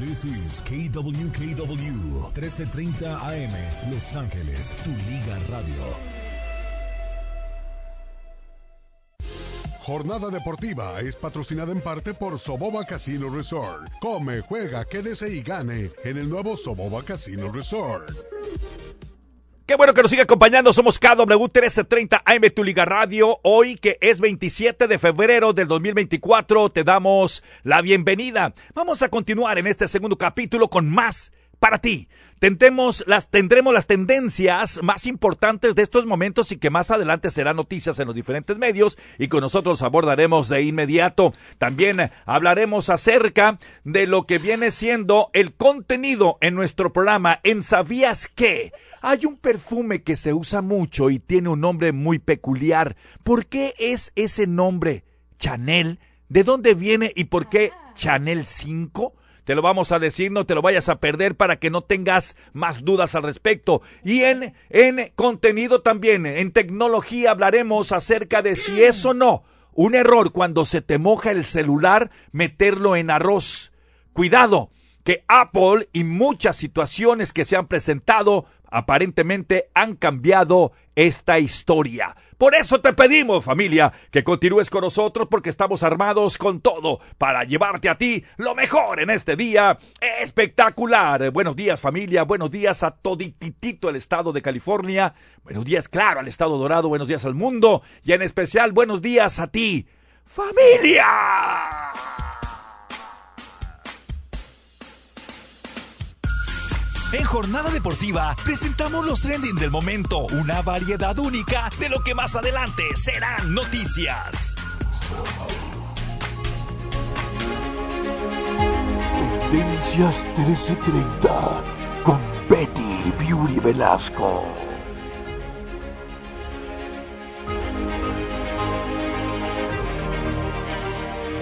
This is KWKW 1330 AM Los Ángeles, tu liga radio. Jornada deportiva es patrocinada en parte por Soboba Casino Resort. Come, juega, quédese y gane en el nuevo Soboba Casino Resort. Qué bueno que nos siga acompañando. Somos KW 1330 AM Tu Liga Radio. Hoy que es 27 de febrero del 2024 te damos la bienvenida. Vamos a continuar en este segundo capítulo con más para ti. Tendremos las, tendremos las tendencias más importantes de estos momentos y que más adelante serán noticias en los diferentes medios y con nosotros abordaremos de inmediato. También hablaremos acerca de lo que viene siendo el contenido en nuestro programa en ¿Sabías qué? Hay un perfume que se usa mucho y tiene un nombre muy peculiar. ¿Por qué es ese nombre? Chanel. ¿De dónde viene y por qué Chanel 5? Te lo vamos a decir, no te lo vayas a perder para que no tengas más dudas al respecto. Y en, en contenido también, en tecnología hablaremos acerca de si es o no un error cuando se te moja el celular meterlo en arroz. Cuidado, que Apple y muchas situaciones que se han presentado aparentemente han cambiado esta historia. Por eso te pedimos, familia, que continúes con nosotros porque estamos armados con todo para llevarte a ti lo mejor en este día espectacular. Buenos días, familia. Buenos días a todititito el estado de California. Buenos días, claro, al estado dorado. Buenos días al mundo. Y en especial, buenos días a ti, familia. En Jornada Deportiva presentamos los trending del momento, una variedad única de lo que más adelante serán noticias. Tendencias 1330 con Betty Beauty Velasco.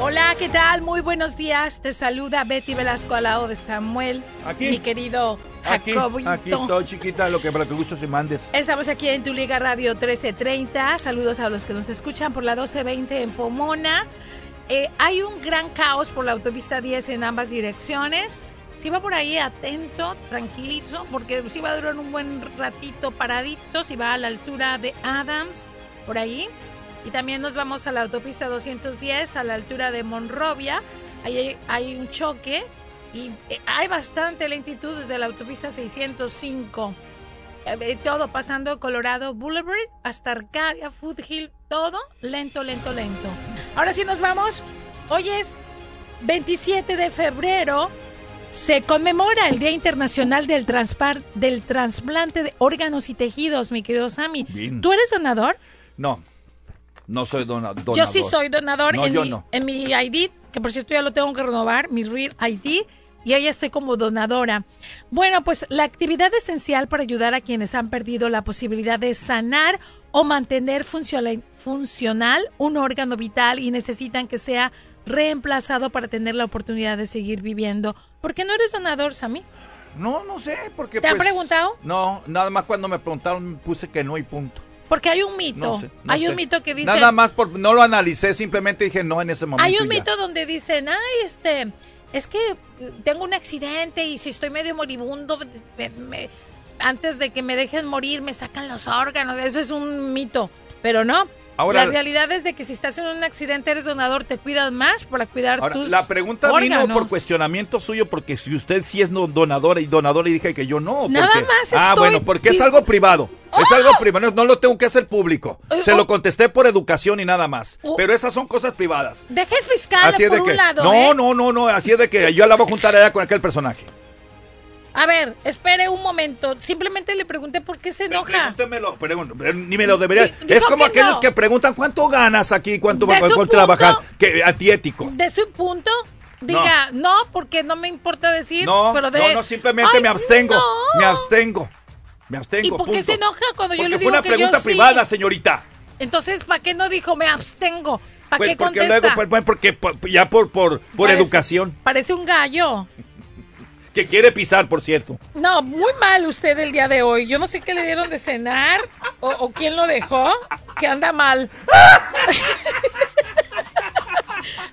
Hola, ¿qué tal? Muy buenos días. Te saluda Betty Velasco al lado de Samuel. Aquí. Mi querido Aquí, Jacobito. aquí estoy, chiquita, lo que para tu gusto se mandes. Estamos aquí en tu Liga Radio 1330. Saludos a los que nos escuchan por la 1220 en Pomona. Eh, hay un gran caos por la autopista 10 en ambas direcciones. Si va por ahí atento, tranquilito, porque si va a durar un buen ratito paradito, si va a la altura de Adams, por ahí. Y también nos vamos a la autopista 210 a la altura de Monrovia. Ahí hay, hay un choque y eh, hay bastante lentitud desde la autopista 605. Eh, eh, todo pasando Colorado Boulevard hasta Arcadia, Foothill, todo lento, lento, lento. Ahora sí nos vamos. Hoy es 27 de febrero. Se conmemora el Día Internacional del, Transpar- del Trasplante de Órganos y Tejidos, mi querido Sammy. Bien. ¿Tú eres donador? No, no soy dona- donador. Yo sí soy donador No, en, yo mi, no. en mi ID, que por cierto ya lo tengo que renovar, mi Real ID, y ahí estoy como donadora. Bueno, pues la actividad esencial para ayudar a quienes han perdido la posibilidad de sanar o mantener funcional, funcional un órgano vital y necesitan que sea reemplazado para tener la oportunidad de seguir viviendo. ¿Por qué no eres donador, Sammy? No, no sé, porque ¿Te han pues, preguntado? No, nada más cuando me preguntaron puse que no y punto. Porque hay un mito. No sé. no hay sé. un mito que dice... Nada más, por, no lo analicé, simplemente dije no en ese momento. Hay un mito donde dicen, ay, este, es que tengo un accidente y si estoy medio moribundo, me- me- antes de que me dejen morir me sacan los órganos. Eso es un mito, pero no. Ahora- la realidad es de que si estás en un accidente eres donador, te cuidas más para cuidar Ahora, tus la pregunta vino órganos. por cuestionamiento suyo, porque si usted sí es donadora y donadora y dije que yo no. Nada porque- más Ah, estoy bueno, porque es algo privado. Es ¡Oh! algo privado, no, lo tengo que hacer público. Eh, Se oh. lo contesté por educación y nada más. Oh. Pero esas son cosas privadas. Deja el fiscal Así es por de un que. lado. no, ¿eh? no, no, no. Así es de que yo la voy a juntar allá con aquel personaje. A ver, espere un momento. Simplemente le pregunté por qué se enoja. Pregúntemelo, pero ni me lo debería. Dijo Es como que aquellos no. que preguntan cuánto ganas aquí, cuánto De su a punto- trabajar. Que antiético. De su punto, diga, no, porque no me importa decir, No, pero de... no, no, simplemente Ay, me abstengo. no. Me abstengo. Me abstengo. ¿Y por qué punto. se enoja cuando yo Porque le fue digo una que yo pregunta sí? privada, señorita. Entonces, ¿para qué no dijo me abstengo? ¿Para Pues qué porque contesta? luego, pues, pues, porque por- ya por, por, por Parece- educación. Parece un gallo. Que quiere pisar, por cierto. No, muy mal usted el día de hoy. Yo no sé qué le dieron de cenar o, o quién lo dejó, que anda mal.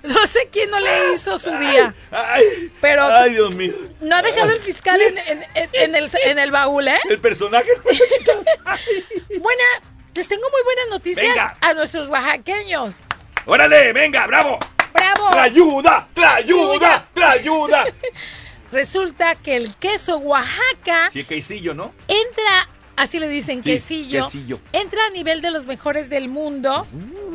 No sé quién no le hizo su día. Ay, Pero- Ay, Dios mío. No ha dejado el fiscal en, en- en- en el, en el baúl, ¿eh? El personaje. Buena, les tengo muy buenas noticias Venga. a nuestros oaxaqueños. ¡Órale, venga, bravo! ¡Bravo! ¡Trayuda! ¡Trayuda! ¡Trayuda! Resulta que el queso Oaxaca Sí, quesillo, ¿no? entra, así le dicen, Sí, quesillo, quesillo. entra a nivel de los mejores del mundo.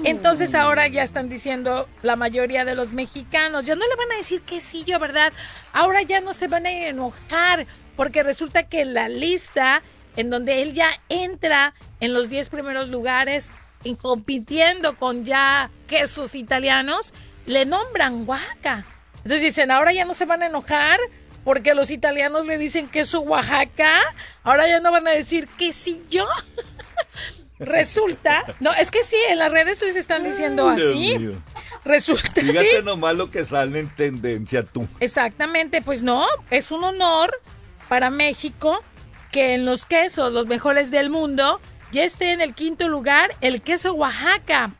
Entonces ahora ya están diciendo la mayoría de los mexicanos, ya no le van a decir quesillo, ¿verdad? Ahora ya no se van a enojar porque resulta que en la lista en donde él ya entra en los 10 primeros lugares y compitiendo con ya quesos italianos, le nombran Oaxaca. Entonces dicen, ahora ya no se van a enojar porque los italianos le dicen queso Oaxaca, ahora ya no van a decir quesillo. Resulta, no, es que sí, en las redes les están diciendo Ay, así. Resulta, Fíjate sí. nomás lo que sale en tendencia tú. Exactamente, pues no, es un honor para México que en los quesos, los mejores del mundo, ya esté en el quinto lugar el queso Oaxaca.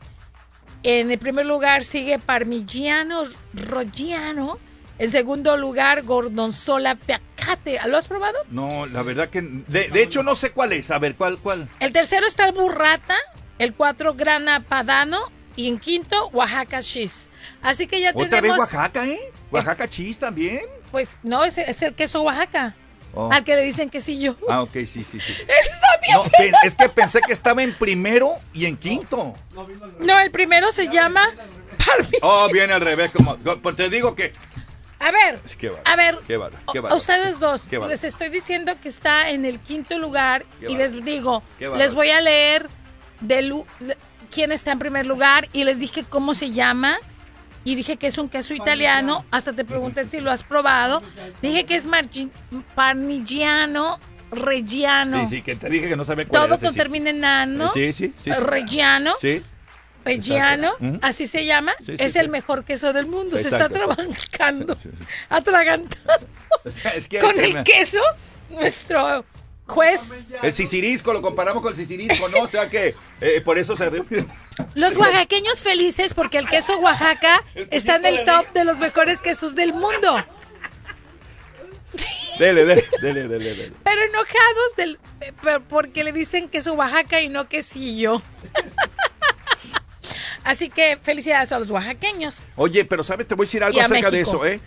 En el primer lugar sigue Parmigiano Reggiano. En segundo lugar, Gorgonzola Piacate. ¿Lo has probado? No, la verdad que. De, de hecho, no sé cuál es. A ver, ¿cuál? cuál? El tercero está el Burrata. El cuatro, Grana Padano. Y en quinto, Oaxaca Cheese. Así que ya Otra vez tenemos. Oaxaca, ¿eh? Oaxaca cheese también. Pues no, es, es el queso Oaxaca. Oh. Al que le dicen quesillo. Ah, ok, sí, sí, sí. Él sabía. No, pe- es que pensé que estaba en primero y en quinto. No, el primero se llama Parmigiano. Oh, viene al revés. Como, pues te digo que. A ver, Es que bárbaro, a ver, qué ustedes dos, Qué les estoy diciendo que está en el quinto lugar Qué y les digo, les voy a leer de lu- de- quién está en primer lugar y les dije cómo se llama y dije que es un queso italiano, hasta te pregunté si lo has probado, dije que es parmigiano reggiano, Sí, sí, que te dije que no sabía cuál todo era con sí. termina en ano, Sí, sí, sí. sí. reggiano, Sí. Reggiano, Exacto. Ujú. así se llama, Sí, sí, es sí. el mejor queso del mundo. Se está trabajando, atragantando O sea, es que con el me- queso. Nuestro juez, El sicirisco, lo comparamos con el sicirisco, ¿no? O sea que eh, por eso se ríe. los oaxaqueños felices porque el queso Oaxaca El está en el top de los mejores quesos del mundo. Dele, dele, dele, dele, dele. Pero enojados del, eh, por- porque le dicen queso Oaxaca y no quesillo. Así que felicidades a los oaxaqueños. Oye, pero sabes, te voy a decir algo acerca de eso, ¿eh?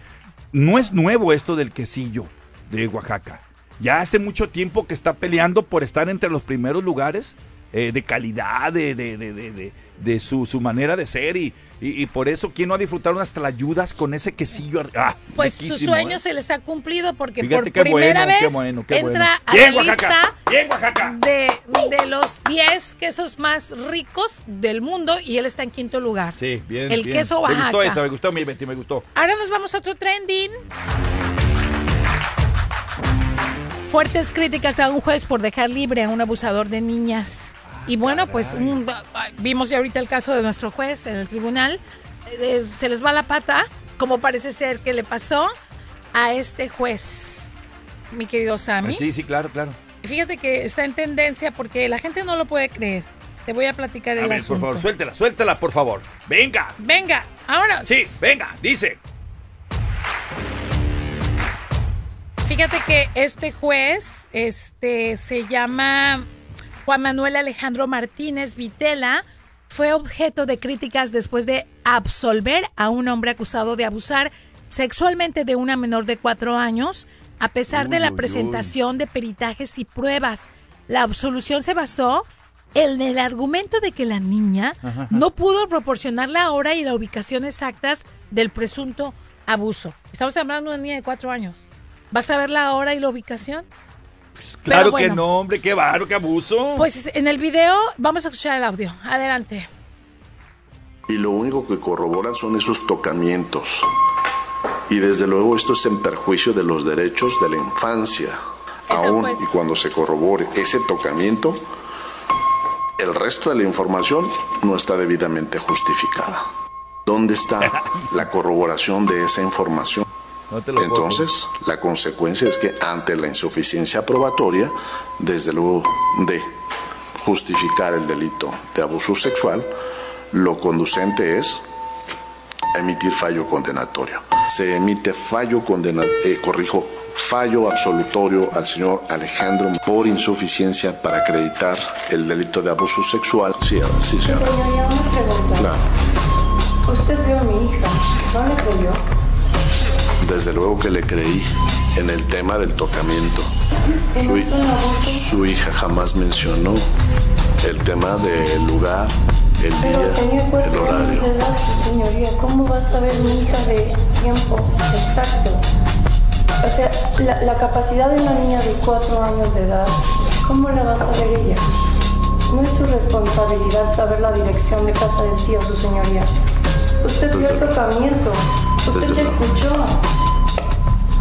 No es nuevo esto del quesillo de Oaxaca. Ya hace mucho tiempo que está peleando por estar entre los primeros lugares eh, de calidad, de, de, de, de, de- de su, su manera de ser y, y, y por eso, ¿quién no ha disfrutado unas tlayudas con ese quesillo? Ah, Pues su sueño ¿eh? se les ha cumplido porque Fíjate por primera bueno, qué vez bueno, qué entra bueno. a Bien, la Oaxaca, lista bien, Oaxaca. de, de los 10 quesos más ricos del mundo y él está en quinto lugar. Sí, bien, El bien. queso Me gustó Oaxaca. esa, me gustó, mi Betty, me gustó. Ahora nos vamos a otro trending. Fuertes críticas a un juez por dejar libre a un abusador de niñas. Y bueno, pues un- vimos ya ahorita el caso de nuestro juez en el tribunal. Eh, se les va la pata, como parece ser que le pasó a este juez, mi querido Sammy. Sí, sí, claro, claro. Fíjate que está en tendencia porque la gente no lo puede creer. Te voy a platicar A el ver, por favor, suéltela, suéltela, por favor. Venga. Venga, ahora. Sí, venga, dice. Fíjate que este juez, este, se llama Juan Manuel Alejandro Martínez Vitela, fue objeto de críticas después de absolver a un hombre acusado de abusar sexualmente de una menor de cuatro años, a pesar de la uy, presentación de peritajes y pruebas. La absolución se basó en el argumento de que la niña no pudo proporcionar la hora y la ubicación exactas del presunto abuso. Estamos hablando de una niña de cuatro años. ¿Vas a ver la hora y la ubicación? Claro bueno. que no, hombre, qué baro, qué abuso. Pues en el video vamos a escuchar el audio. Adelante. Y lo único que corroboran son esos tocamientos. Y desde luego esto es en perjuicio de los derechos de la infancia. Eso, Aún pues. y cuando se corrobore ese tocamiento, el resto de la información no está debidamente justificada. ¿Dónde está la corroboración de esa información? No te lo puedo Entonces, la consecuencia es que ante la insuficiencia probatoria, desde luego de justificar el delito de abuso sexual, lo conducente es emitir fallo condenatorio. Se emite fallo condenatorio, eh, corrijo, fallo absolutorio al señor Alejandro por insuficiencia para acreditar el delito de abuso sexual. Sí, sí, señora. Señoría, una pregunta. Claro. Usted vio a mi hija, ¿no le creyó? Desde luego que le creí en el tema del tocamiento. Su, su hija jamás mencionó el tema del lugar, el Pero día, tenía el horario. Años de edad, su señoría, ¿cómo va a saber mi hija de tiempo exacto? O sea, la, la, capacidad de una niña de cuatro años de edad, ¿cómo la va a saber ella? No es su responsabilidad saber la dirección de casa del tío, su señoría. Usted vio el tocamiento, usted le escuchó.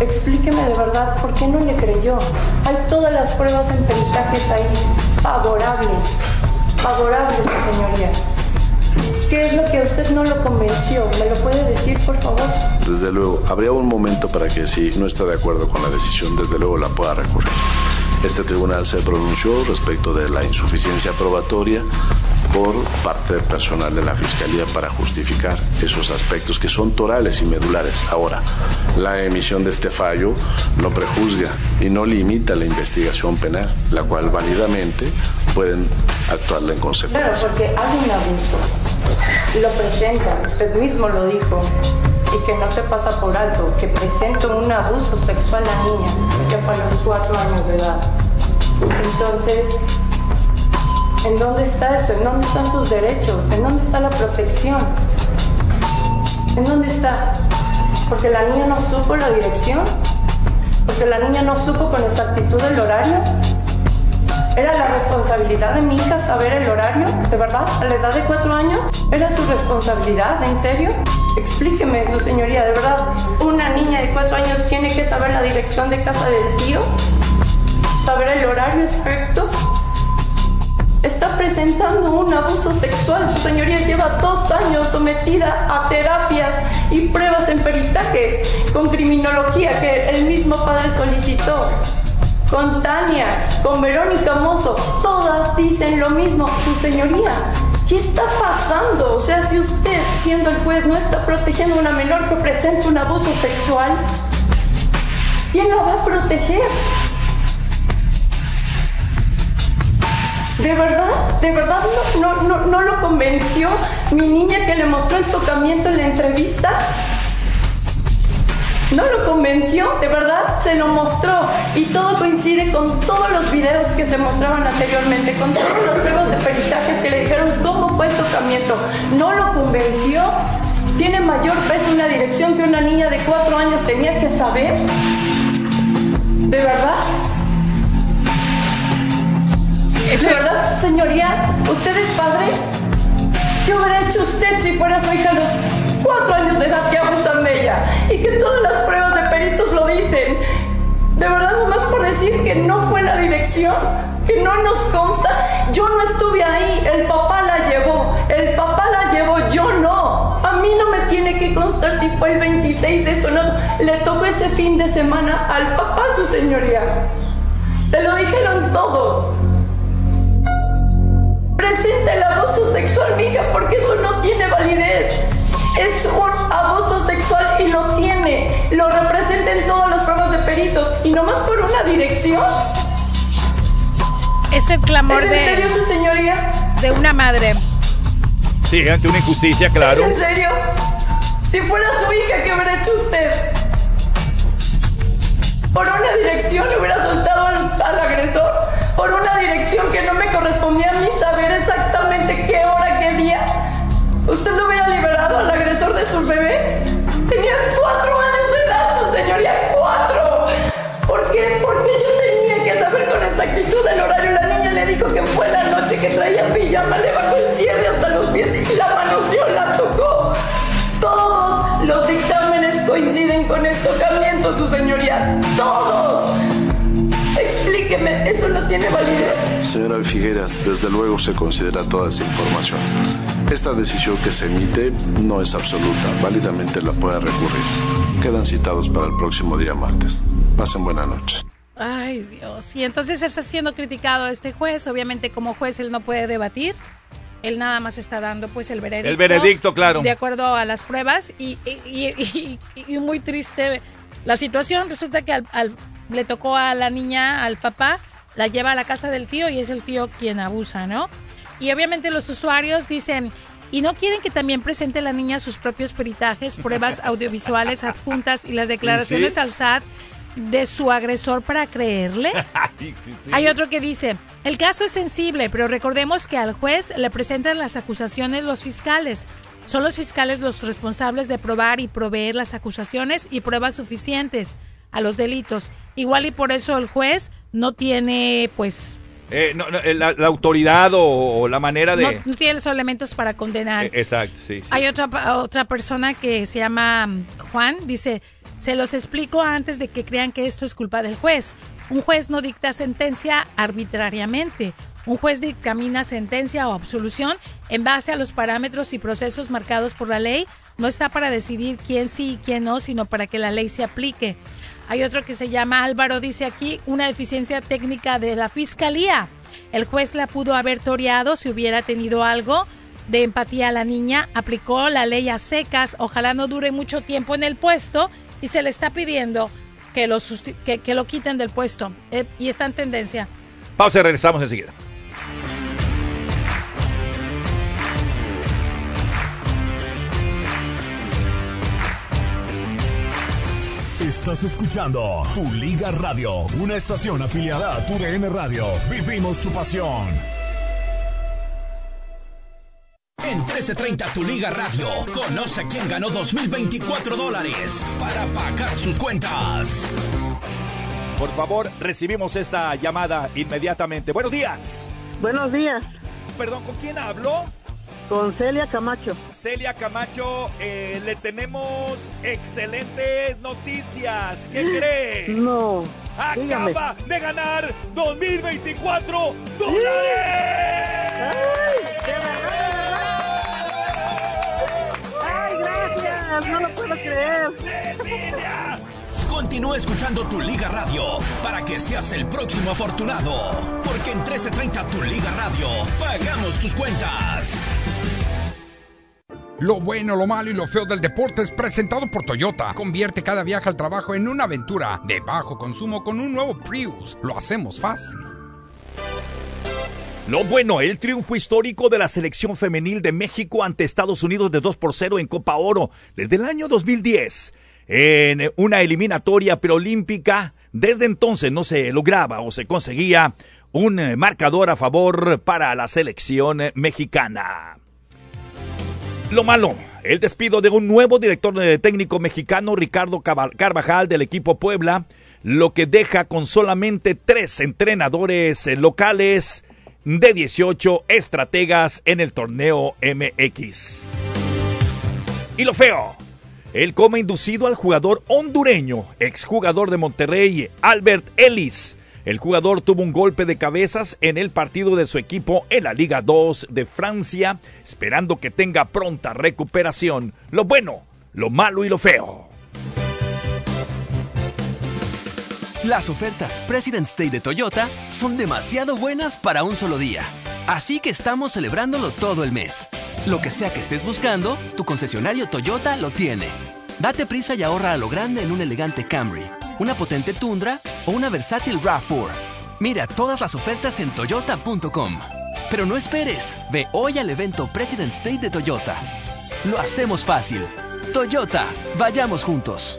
Explíqueme de verdad por qué no le creyó. Hay todas las pruebas en peritajes ahí, favorables, favorables, su señoría. ¿Qué es lo que usted no lo convenció? ¿Me lo puede decir, por favor? Desde luego, habría un momento para que si no está de acuerdo con la decisión, desde luego la pueda recurrir. Este tribunal se pronunció respecto de la insuficiencia probatoria por parte del personal de la Fiscalía para justificar esos aspectos que son torales y medulares. Ahora, la emisión de este fallo no prejuzga y no limita la investigación penal, la cual válidamente pueden actuarla en consecuencia. Claro, porque hay un abuso. Lo presenta, usted mismo lo dijo, y que no se pasa por alto, que presenta un abuso sexual a la niña, que fue a los cuatro años de edad. Entonces, ¿en dónde está eso? ¿En dónde están sus derechos? ¿En dónde está la protección? ¿En dónde está? Porque la niña no supo la dirección, porque la niña no supo con exactitud el horario. ¿Era la responsabilidad de mi hija saber el horario? ¿De verdad? ¿A la edad de cuatro años? ¿Era su responsabilidad? ¿En serio? Explíqueme eso, señoría. ¿De verdad una niña de cuatro años tiene que saber la dirección de casa del tío? ¿Saber el horario exacto? Está presentando un abuso sexual. Su señoría lleva dos años sometida a terapias y pruebas en peritajes con criminología que el mismo padre solicitó con Tania, con Verónica Mozo, todas dicen lo mismo, su señoría. ¿Qué está pasando? O sea, si usted, siendo el juez, no está protegiendo a una menor que presenta un abuso sexual, ¿quién la va a proteger? ¿De verdad? ¿De verdad no, no, no, no lo convenció mi niña que le mostró el tocamiento en la entrevista? No lo convenció, de verdad se lo mostró y todo coincide con todos los videos que se mostraban anteriormente, con todas las pruebas de peritajes que le dijeron cómo fue el tocamiento. No lo convenció. Tiene mayor peso una dirección que una niña de cuatro años tenía que saber. ¿De verdad? ¿De verdad, su señoría? ¿Usted es padre? ¿Qué hubiera hecho usted si fuera su hija los cuatro años de edad que abusan de ella? Y que todas las pruebas de peritos lo dicen. De verdad, nomás por decir que no fue la dirección, que no nos consta. Yo no estuve ahí, el papá la llevó, el papá la llevó, yo no. A mí no me tiene que constar si fue el 26 de esto no. Le tocó ese fin de semana al papá, su señoría. Se lo dijeron todos presenta el abuso sexual, mija, porque eso no tiene validez. Es un abuso sexual y lo tiene. Lo representa en todas las pruebas de peritos. Y nomás por una dirección. Es el clamor ¿Es en de. serio, su señoría? De una madre. Sí, ante una injusticia, claro. ¿Es en serio? Si fuera su hija, ¿qué hubiera hecho usted? Por una dirección le hubiera soltado al, al agresor. Por una dirección que no me correspondía a mí saber exactamente qué hora. ¿Usted lo hubiera liberado al agresor de su bebé? Tenía cuatro años de edad, su señoría, cuatro. ¿Por qué? Porque yo tenía que saber con exactitud el horario. La niña le dijo que fue la noche que traía pijama, le bajó el cierre hasta los pies y la manoseó, la tocó. Todos los dictámenes coinciden con el tocamiento, su señoría. Todos. Explíqueme, ¿eso no tiene validez? Señora Figueras, desde luego se considera toda esa información. Esta decisión que se emite no es absoluta, válidamente la puede recurrir. Quedan citados para el próximo día martes. Pasen buena noche. Ay, Dios. Y entonces está siendo criticado este juez. Obviamente, como juez, él no puede debatir. Él nada más está dando pues el veredicto. El veredicto, claro. De acuerdo a las pruebas y, y- y- y- y muy triste la situación. Resulta que al- al- le tocó a la niña, al papá, la lleva a la casa del tío y es el tío quien abusa, ¿no? Y obviamente los usuarios dicen, ¿y no quieren que también presente la niña sus propios peritajes, pruebas audiovisuales adjuntas y las declaraciones Sí. al SAT de su agresor para creerle? Ay, sí, sí. Hay otro que dice, el caso es sensible, pero recordemos que al juez le presentan las acusaciones los fiscales. Son los fiscales los responsables de probar y proveer las acusaciones y pruebas suficientes a los delitos. Igual y por eso el juez no tiene, pues, Eh, no, no, la, la autoridad o, o la manera de... no, no tiene los elementos para condenar. Eh, Exacto, sí. sí. Hay otra, otra persona que se llama mm, Juan, dice, se los explico antes de que crean que esto es culpa del juez. Un juez no dicta sentencia arbitrariamente. Un juez dictamina sentencia o absolución en base a los parámetros y procesos marcados por la ley. No está para decidir quién sí y quién no, sino para que la ley se aplique. Hay otro que se llama Álvaro, dice aquí, una deficiencia técnica de la fiscalía. El juez la pudo haber toreado si hubiera tenido algo de empatía a la niña, aplicó la ley a secas, ojalá no dure mucho tiempo en el puesto y se le está pidiendo que lo, que lo quiten del puesto. Eh, y está en tendencia. Pausa y regresamos enseguida. Estás escuchando Tu Liga Radio, una estación afiliada a Tu DN Radio. Vivimos tu pasión. En 1330 Tu Liga Radio, conoce quién ganó 2024 dólares para pagar sus cuentas. Por favor, recibimos esta llamada inmediatamente. Buenos días. Buenos días, Perdón, ¿con quién hablo? Con Celia Camacho. Celia Camacho, eh, le tenemos excelentes noticias. ¿Qué cree? No, dígame. Acaba de ganar 2024 dólares. ¡Ay, gracias! No lo puedo creer. Cecilia. Continúa escuchando Tu Liga Radio para que seas el próximo afortunado. Porque en 1330 Tu Liga Radio pagamos tus cuentas. Lo bueno, lo malo y lo feo del deporte es presentado por Toyota. Convierte cada viaje al trabajo en una aventura de bajo consumo con un nuevo Prius. Lo hacemos fácil. Lo bueno, el triunfo histórico de la selección femenil de México ante Estados Unidos de 2 por 0 en Copa Oro desde el año 2010. En una eliminatoria preolímpica, desde entonces no se lograba o se conseguía un marcador a favor para la selección mexicana. Lo malo, el despido de un nuevo director técnico mexicano, Ricardo Carvajal, del equipo Puebla, lo que deja con solamente tres entrenadores eh, locales de 18 estrategas en el torneo MX. Y lo feo, el coma inducido al jugador hondureño, exjugador de Monterrey, Albert Ellis. El jugador tuvo un golpe de cabezas en el partido de su equipo en la Liga 2 de Francia, esperando que tenga pronta recuperación. Lo bueno, lo malo y lo feo. Las ofertas President's Day de Toyota son demasiado buenas para un solo día. Así que estamos celebrándolo todo el mes. Lo que sea que estés buscando, tu concesionario Toyota lo tiene. Date prisa y ahorra a lo grande en un elegante Camry, una potente Tundra o una versátil RAV4. Mira todas las ofertas en toyota.com. Pero no esperes, ve hoy al evento President's Day de Toyota. Lo hacemos fácil. Toyota, vayamos juntos.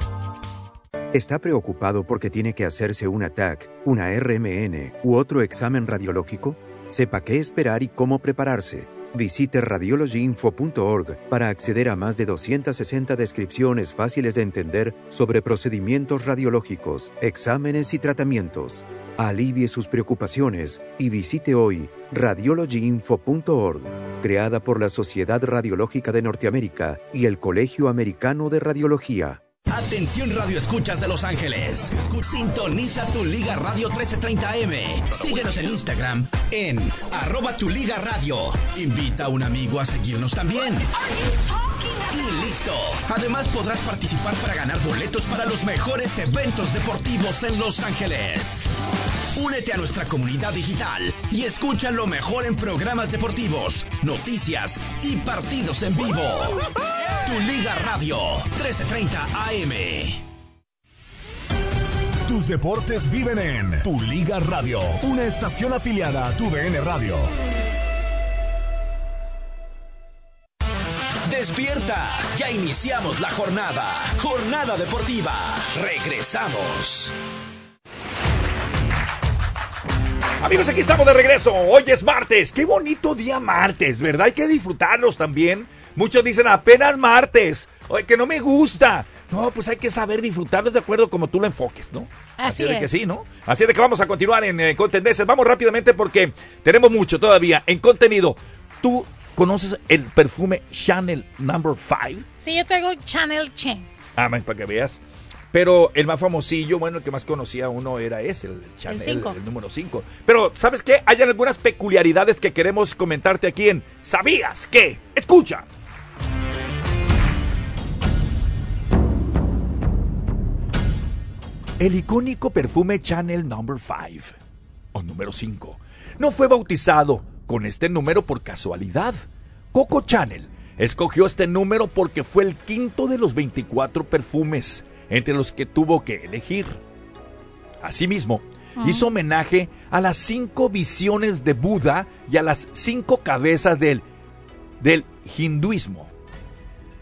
¿Está preocupado porque tiene que hacerse un ATAC, una RMN u otro examen radiológico? Sepa qué esperar y cómo prepararse. Visite radiologyinfo.org para acceder a más de 260 descripciones fáciles de entender sobre procedimientos radiológicos, exámenes y tratamientos. Alivie sus preocupaciones y visite hoy radiologyinfo.org, creada por la Sociedad Radiológica de Norteamérica y el Colegio Americano de Radiología. Atención Radio Escuchas de Los Ángeles. Sintoniza tu Liga Radio 1330M. Síguenos en Instagram en arroba tu Liga Radio. Invita a un amigo a seguirnos también. Y listo. Además podrás participar para ganar boletos para los mejores eventos deportivos en Los Ángeles. Únete a nuestra comunidad digital y escucha lo mejor en programas deportivos, noticias y partidos en vivo. Tu Liga Radio 1330 AM. Tus deportes viven en Tu Liga Radio, una estación afiliada a Tu DN Radio. Despierta, ya iniciamos la jornada. Jornada deportiva. Regresamos. Amigos, aquí estamos de regreso. Hoy es martes. Qué bonito día martes, ¿verdad? Hay que disfrutarlos también. Muchos dicen apenas martes. Oye, que no me gusta. No, pues hay que saber disfrutarlos de acuerdo como tú lo enfoques, ¿no? Así de es. que sí, ¿no? Así de que vamos a continuar en eh, Contendencias. Vamos rápidamente porque tenemos mucho todavía en contenido. ¿Tú conoces el perfume Chanel Number 5? Sí, yo traigo Channel Chen. Ah, man, para que veas. Pero el más famosillo, bueno, el que más conocía uno era ese, el Chanel, el, cinco. número 5. Pero, ¿sabes qué? Hay algunas peculiaridades que queremos comentarte aquí en ¿Sabías qué? Escucha. El icónico perfume Chanel Number 5 o número 5 no fue bautizado con este número por casualidad. Coco Chanel escogió este número porque fue el quinto de los 24 perfumes entre los que tuvo que elegir. Asimismo, Ah. hizo homenaje a las cinco visiones de Buda y a las cinco cabezas del, del hinduismo.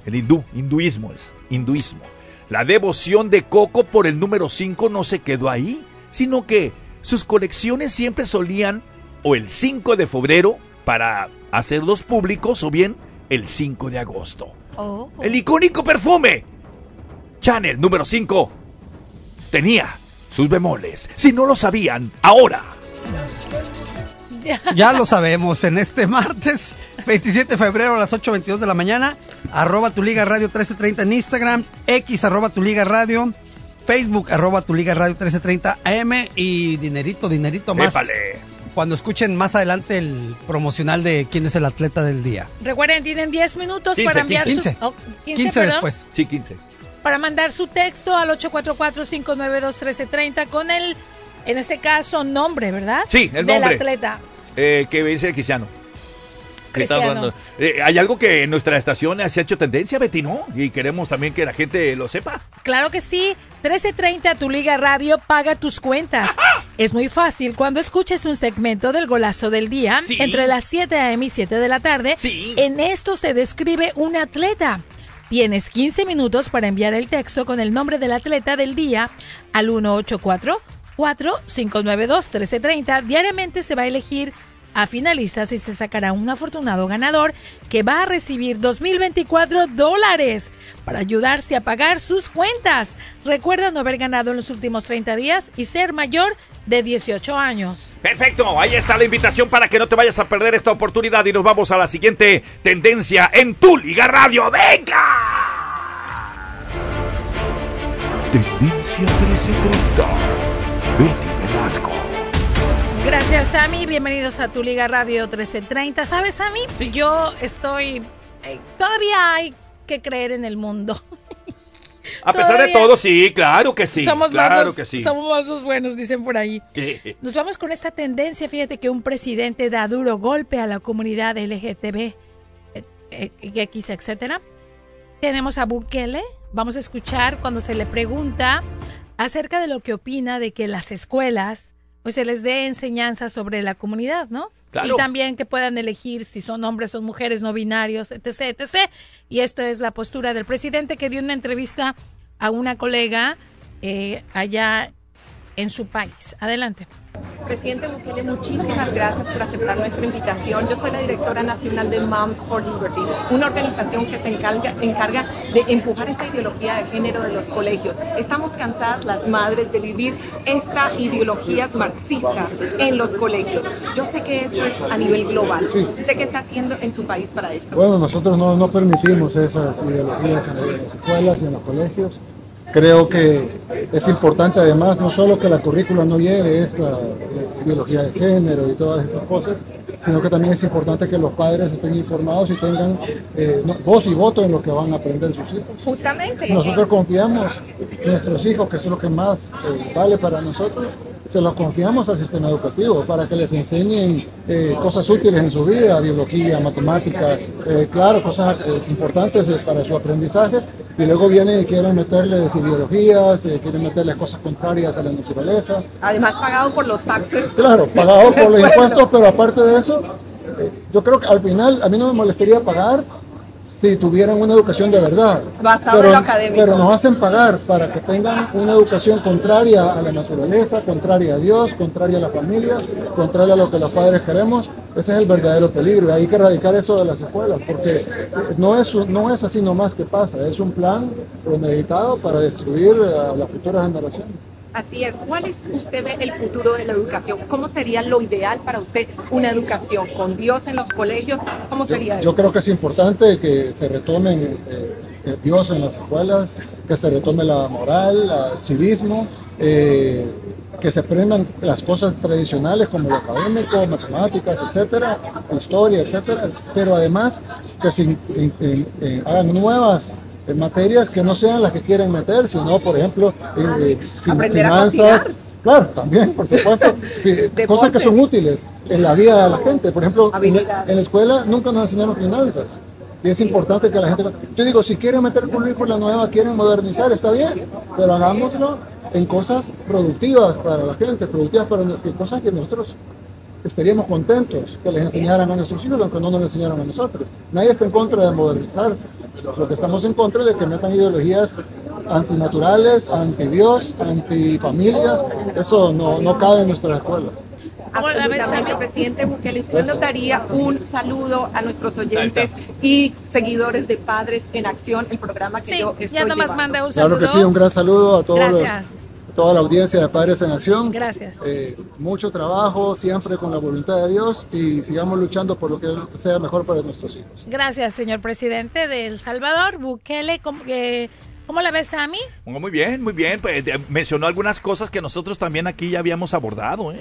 El hindú, hinduismo es hinduismo. La devoción de Coco por el número 5 no se quedó ahí, sino que sus colecciones siempre solían o el 5 de febrero para hacerlos públicos o bien el 5 de agosto. Oh. El icónico perfume Chanel número 5 tenía sus bemoles. Si no lo sabían, ahora. Ya lo sabemos, en este martes 27 de febrero a las 8.22 de la mañana, arroba tu liga radio 1330 en Instagram, X arroba tu liga radio, Facebook arroba tu liga radio 1330 AM y dinerito, dinerito más. Épale. Cuando escuchen más adelante el promocional de quién es el atleta del día. Recuerden, tienen 10 minutos 15, para enviar 15. su... oh, 15, 15 perdón. después. Sí, 15. Para mandar su texto al 844-592-1330 con el, en este caso, nombre, ¿verdad? Sí, el Del nombre. atleta. Eh, que dice Cristiano. Cristiano. Eh, hay algo que en nuestra estación se ha hecho tendencia, Betty, ¿no? Y queremos también que la gente lo sepa. Claro que sí. 1330 Tu Liga Radio paga tus cuentas. Es muy fácil cuando escuches un segmento del golazo del día Sí. entre las 7 a.m. y 7 de la tarde. En esto se describe un atleta. Tienes 15 minutos para enviar el texto con el nombre del atleta del día al 184 4592 1330. Diariamente se va a elegir a finalistas y se sacará un afortunado ganador que va a recibir 2024 dólares para ayudarse a pagar sus cuentas. Recuerda no haber ganado en los últimos 30 días y ser mayor de 18 años. Perfecto, ahí está la invitación para que no te vayas a perder esta oportunidad y nos vamos a la siguiente tendencia en tu Liga Radio. ¡Venga! Tendencia 1330. Betty Velasco. Gracias, Sammy. Bienvenidos a tu Liga Radio 1330. ¿Sabes, Sammy? Yo estoy... eh, todavía hay que creer en el mundo. A pesar de todo, sí, claro que sí. somos claro más los, que sí. Somos más los buenos, dicen por ahí. Nos vamos con esta tendencia. Fíjate que un presidente da duro golpe a la comunidad LGTB, eh, eh, X, etcétera. Tenemos a Bukele. Vamos a escuchar cuando se le pregunta acerca de lo que opina de que las escuelas pues se les dé enseñanza sobre la comunidad, ¿no? Claro. Y también que puedan elegir si son hombres o mujeres no binarios, etc, etc. Y esto es la postura del presidente que dio una entrevista a una colega eh, allá en su país. Adelante. Presidente Bukele, muchísimas gracias por aceptar nuestra invitación. Yo soy la directora nacional de Moms for Liberty, una organización que se encarga, encarga de empujar esta ideología de género de los colegios. Estamos cansadas las madres de vivir esta ideologías marxistas en los colegios. Yo sé que esto es a nivel global. ¿Usted qué está haciendo en su país para esto? Bueno, nosotros no, no permitimos esas ideologías en las escuelas y en los colegios. Creo que es importante además no solo que la currícula no lleve esta ideología de género y todas esas cosas, sino que también es importante que los padres estén informados y tengan eh, voz y voto en lo que van a aprender sus hijos. Justamente. Nosotros confiamos en nuestros hijos, que es lo que más eh, vale para nosotros, se los confiamos al sistema educativo para que les enseñen eh, cosas útiles en su vida, biología, matemática, eh, claro, cosas eh, importantes eh, para su aprendizaje, y luego vienen y quieren meterles ideologías, eh, quieren meterles cosas contrarias a la naturaleza. Además pagado por los taxes. Claro, pagado por los impuestos, pero aparte de eso, eh, yo creo que al final a mí no me molestaría pagar si tuvieran una educación de verdad. Basado en pero, lo académico. pero nos hacen pagar para que tengan una educación contraria a la naturaleza, contraria a Dios, contraria a la familia, contraria a lo que los padres queremos. Ese es el verdadero peligro y hay que erradicar eso de las escuelas porque no es, no es así nomás que pasa, es un plan premeditado para destruir a las futuras generaciones. Así es. ¿Cuál es usted ve el futuro de la educación? ¿Cómo sería lo ideal para usted una educación con Dios en los colegios? ¿Cómo sería Yo eso? creo que es importante que se retomen eh, eh, Dios en las escuelas, que se retome la moral, el civismo, eh, que se aprendan las cosas tradicionales como lo académico, matemáticas, etcétera, historia, etcétera, pero además que se in- in- in- in- hagan nuevas eh, materias que no sean las que quieren meter, sino, por ejemplo, eh, finanzas. Claro, también, por supuesto, cosas que son útiles en la vida de la gente. Por ejemplo, en, en la escuela nunca nos enseñaron finanzas. Y es importante que la gente... Yo digo, si quieren meter currícula nueva, quieren modernizar, está bien, pero hagámoslo en cosas productivas para la gente, productivas para en cosas que nosotros estaríamos contentos que les enseñaran a nuestros hijos, aunque no nos lo enseñaron a nosotros. Nadie está en contra de modernizarse. Lo que estamos en contra es de que metan ideologías antinaturales, anti-Dios, anti-familia. Eso no, no cabe en nuestras escuelas. Absolutamente, presidente Bukele, usted nos daría un saludo a nuestros oyentes y seguidores de Padres en Acción, el programa que yo estoy ya nomás llevando. manda un saludo. Claro que sí, un gran saludo a todos los- Gracias. a toda la audiencia de Padres en Acción. Gracias. Eh, mucho trabajo, siempre con la voluntad de Dios y sigamos luchando por lo que sea mejor para nuestros hijos. Gracias, señor presidente de El Salvador, Bukele. ¿Cómo, eh, ¿cómo la ves, Sammy? Muy bien, muy bien. Pues, eh, mencionó algunas cosas que nosotros también aquí ya habíamos abordado. ¿eh?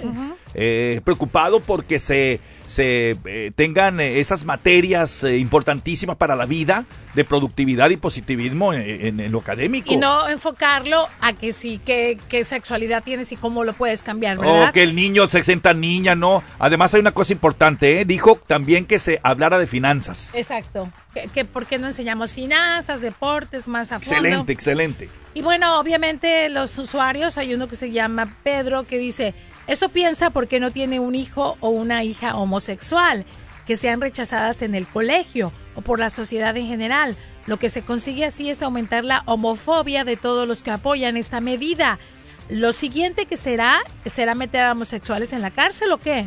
Eh, preocupado porque se, se eh, tengan eh, esas materias eh, importantísimas para la vida de productividad y positivismo en, en- en lo académico. Y no enfocarlo a que sí, qué, qué sexualidad tienes y cómo lo puedes cambiar, ¿verdad? O que el niño se sienta niña, no. Además hay una cosa importante, ¿eh? dijo también que se hablara de finanzas. Exacto. Que, que ¿Por qué no enseñamos finanzas, deportes más a fondo? Excelente, excelente. Y bueno, obviamente los usuarios, hay uno que se llama Pedro que dice, eso piensa porque no tiene un hijo o una hija homosexual, que sean rechazadas en el colegio o por la sociedad en general. Lo que se consigue así es aumentar la homofobia de todos los que apoyan esta medida. Lo siguiente que será, será meter a homosexuales en la cárcel o qué?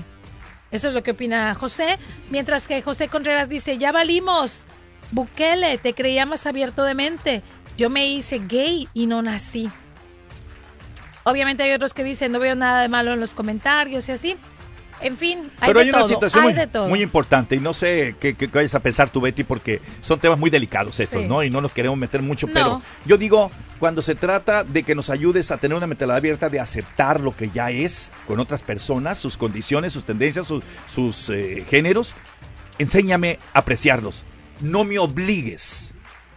Eso es lo que opina José. Mientras que José Contreras dice, ya valimos. Bukele, te creía más abierto de mente. Yo me hice gay y no nací. Obviamente hay otros que dicen, no veo nada de malo en los comentarios y así. En fin, hay Pero de hay una situación hay muy, de todo. muy importante y no sé qué, qué vayas a pensar tú, Betty, porque son temas muy delicados estos, Sí. ¿no? Y no nos queremos meter mucho, No. pero yo digo, cuando se trata de que nos ayudes a tener una mentalidad abierta de aceptar lo que ya es con otras personas, sus condiciones, sus tendencias, sus, sus, eh, géneros, enséñame a apreciarlos. No me obligues,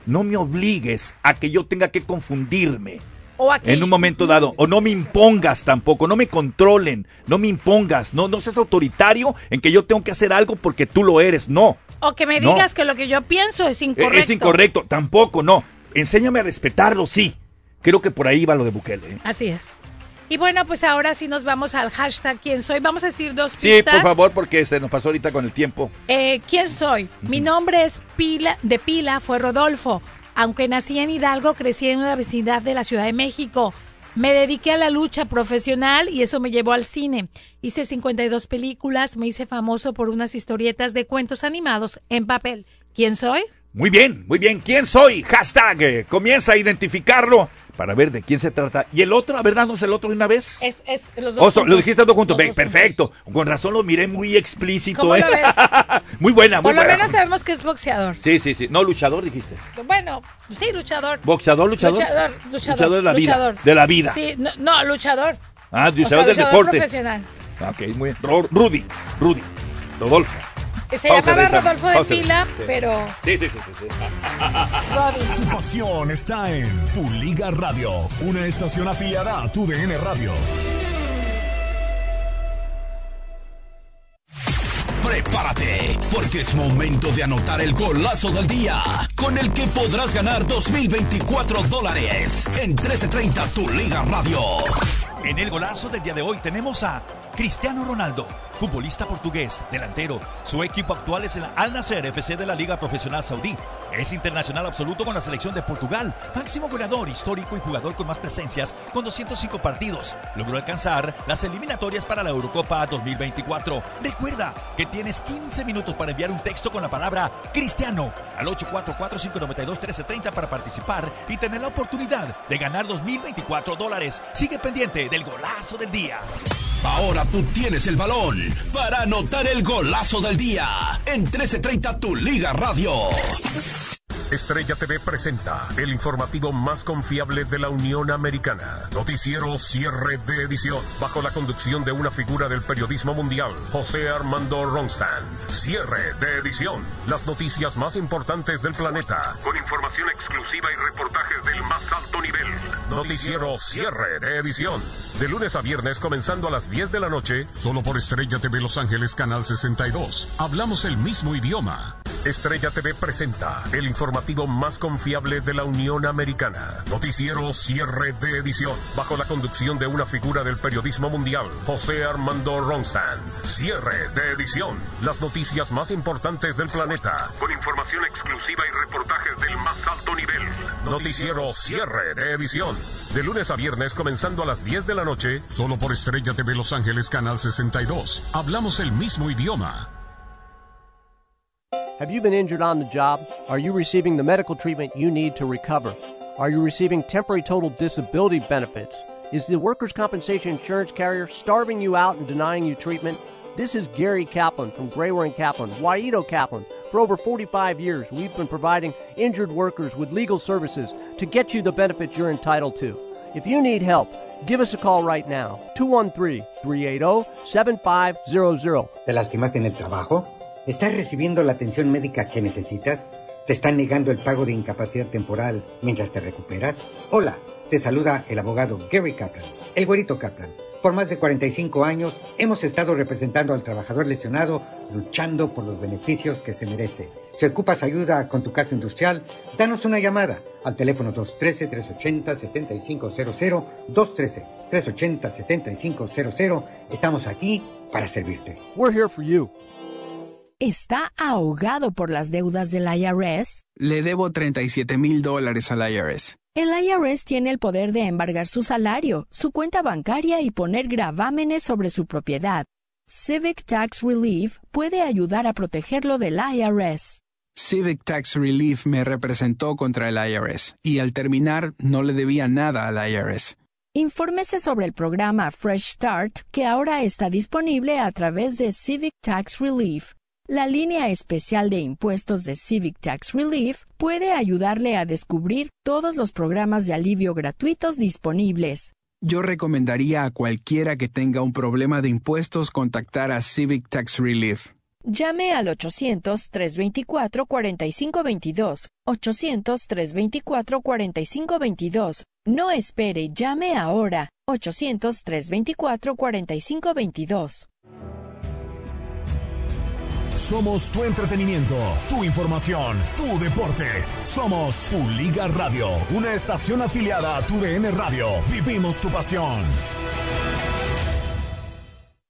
no me obligues a que yo tenga que confundirme O aquí, en un momento dado. O no me impongas tampoco, no me controlen, no me impongas, no, no seas autoritario en que yo tengo que hacer algo porque tú lo eres, no. o que me No. digas que lo que yo pienso es E- incorrecto. Es incorrecto, tampoco, no. Enséñame a respetarlo, sí. Creo que por ahí va lo de Bukele. ¿eh? Así es. Y bueno, pues ahora sí nos vamos al hashtag ¿Quién soy? Vamos a decir dos Sí, pistas. por favor, porque se nos pasó ahorita con el tiempo. Eh, ¿Quién soy? Mi nombre es Pila, de Pila, fue Rodolfo. Aunque nací en Hidalgo, crecí en una vecindad de la Ciudad de México. Me dediqué a la lucha profesional y eso me llevó al cine. Hice 52 películas, me hice famoso por unas historietas de cuentos animados en papel. ¿Quién soy? Muy bien, muy bien. ¿Quién soy? Hashtag. eh, Comienza a identificarlo para ver de quién se trata. ¿Y el otro? A ver, danos el otro de una vez. Es, es los dos so- lo dijiste todo junto. Los dos perfecto. Con razón lo miré muy explícito. ¿Cómo ¿eh? lo ves? muy buena, muy Por lo buena. menos sabemos que es boxeador. Sí, sí, sí. No, luchador dijiste. Bueno, sí, luchador. ¿Boxeador, luchador? Luchador, luchador. de la luchador. vida. De la vida. Sí, no, no, luchador. Ah, O sea, luchador del luchador deporte. profesional. Ok, muy bien. Rudy, Rudy. Rodolfo. Se Pausa llamaba esa- Rodolfo de pausa. Sí. pero Sí, sí, sí, sí. sí. Tu pasión está en Tu Liga Radio, una estación afiliada a Tu DN Radio. Prepárate, porque es momento de anotar el golazo del día, con el que podrás ganar 2024 dólares en 1330 Tu Liga Radio. En el golazo del día de hoy tenemos a Cristiano Ronaldo, futbolista portugués, delantero. Su equipo actual es el Al Nasser FC de la Liga Profesional Saudí. Es internacional absoluto con la selección de Portugal, máximo goleador histórico y jugador con más presencias con 205 partidos. Logró alcanzar las eliminatorias para la Eurocopa 2024. Recuerda que tienes 15 minutos para enviar un texto con la palabra Cristiano al 844-592-1330 para participar y tener la oportunidad de ganar 2024 dólares. Sigue pendiente del golazo del día. Ahora tú tienes el balón para anotar el golazo del día en 1330 Tu Liga Radio. Estrella TV presenta el informativo más confiable de la Unión Americana. Noticiero cierre de edición. Bajo la conducción de una figura del periodismo mundial, José Armando Ronstand. Cierre de edición. Las noticias más importantes del planeta. Con información exclusiva y reportajes del más alto nivel. Noticiero cierre de edición. De lunes a viernes comenzando a las 10 de la noche. Solo por Estrella TV Los Ángeles, Canal 62. Hablamos el mismo idioma. Estrella TV presenta el informativo más confiable de la Unión Americana. Noticiero cierre de edición. Bajo la conducción de una figura del periodismo mundial, José Armando Ronstand. Cierre de edición. Las noticias más importantes del planeta. Con información exclusiva y reportajes del más alto nivel. Noticiero cierre de edición. De lunes a viernes comenzando a las 10 de la noche. Solo por Estrella TV Los Ángeles, Canal 62. Hablamos el mismo idioma. Have you been injured on the job? Are you receiving the medical treatment you need to recover? Are you receiving temporary total disability benefits? Is the workers' compensation insurance carrier starving you out and denying you treatment? This is Gary Kaplan from Grayware and Kaplan, Waido Kaplan. For over 45 years, we've been providing injured workers with legal services to get you the benefits you're entitled to. If you need help, give us a call right now. 213 380 7500. ¿Te lastimaste en el trabajo? ¿Estás recibiendo la atención médica que necesitas? ¿Te están negando el pago de incapacidad temporal mientras te recuperas? Hola, te saluda el abogado Gary Kaplan, el güerito Kaplan. Por más de 45 años hemos estado representando al trabajador lesionado, luchando por los beneficios que se merece. Si ocupas ayuda con tu caso industrial, danos una llamada al teléfono 213-380-7500, 213-380-7500. Estamos aquí para servirte. We're here for you. ¿Está ahogado por las deudas del IRS? Le debo 37 mil dólares al IRS. El IRS tiene el poder de embargar su salario, su cuenta bancaria y poner gravámenes sobre su propiedad. Civic Tax Relief puede ayudar a protegerlo del IRS. Civic Tax Relief me representó contra el IRS y al terminar no le debía nada al IRS. Infórmese sobre el programa Fresh Start que ahora está disponible a través de Civic Tax Relief. La línea especial de impuestos de Civic Tax Relief puede ayudarle a descubrir todos los programas de alivio gratuitos disponibles. Yo recomendaría a cualquiera que tenga un problema de impuestos contactar a Civic Tax Relief. Llame al 800-324-4522. 800-324-4522. No espere, llame ahora. 800-324-4522. Somos tu entretenimiento, tu información, tu deporte. Somos Tu Liga Radio, una estación afiliada a Tu DN Radio. Vivimos tu pasión.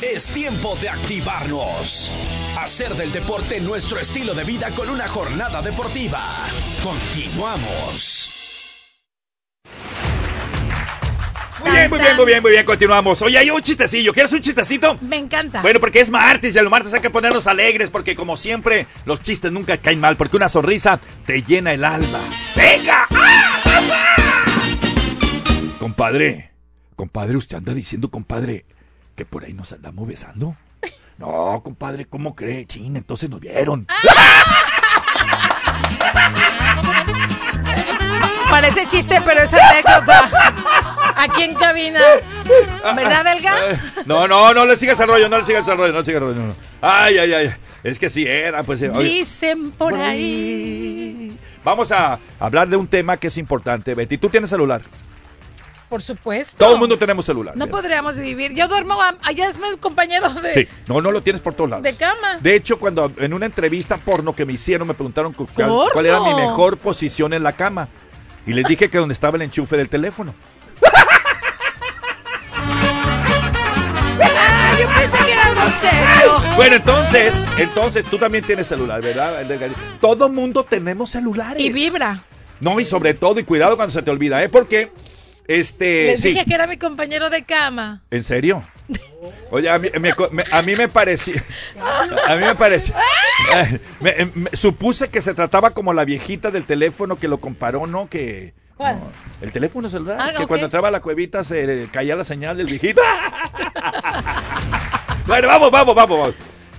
Es tiempo de activarnos. Hacer del deporte nuestro estilo de vida con una jornada deportiva. Continuamos. Muy bien, muy bien, muy bien, muy bien, continuamos. Oye, hay un chistecillo. ¿Quieres un chistecito? Me encanta. Bueno, porque es martes y a los martes hay que ponernos alegres porque como siempre los chistes nunca caen mal porque una sonrisa te llena el alma. ¡Venga! Compadre, compadre, usted anda diciendo, compadre, que por ahí nos andamos besando. No, compadre, ¿cómo cree? Chin, entonces nos vieron. Parece chiste, pero es anécdota. Aquí en cabina. ¿Verdad, Elga? Eh, No, no, no le sigas el rollo, no le sigas el rollo, no le sigas el rollo. no. Ay, ay, ay. Es que sí era, pues. eh, oye, Dicen por ahí. vamos a hablar de un tema que es importante, Betty. ¿Tú tienes celular? Por supuesto. Todo el mundo tenemos celular. No mira. podríamos vivir. Yo duermo, a- allá es mi compañero de, Sí, no, no lo tienes por todos lados. de cama. De hecho, cuando en una entrevista porno que me hicieron, me preguntaron cu- cuál, era mi mejor posición en la cama. Y les dije que donde estaba el enchufe del teléfono. Ah, yo pensé que era algo serio. Bueno, entonces, entonces tú también tienes celular, ¿verdad? Todo mundo tenemos celulares. Y vibra. No, y sobre todo, y cuidado cuando se te olvida, ¿eh? Porque, este, Les sí. dije que era mi compañero de cama. ¿En serio? Oye, a mí me, me- a mí me parecía. A mí me parecía. me- me- supuse que se trataba como la viejita del teléfono que lo comparó, ¿no? Que. ¿Cuál? no, el teléfono celular. Ah, que cuando entraba a la cuevita se caía la señal del viejito. bueno, vamos, vamos, vamos. vamos.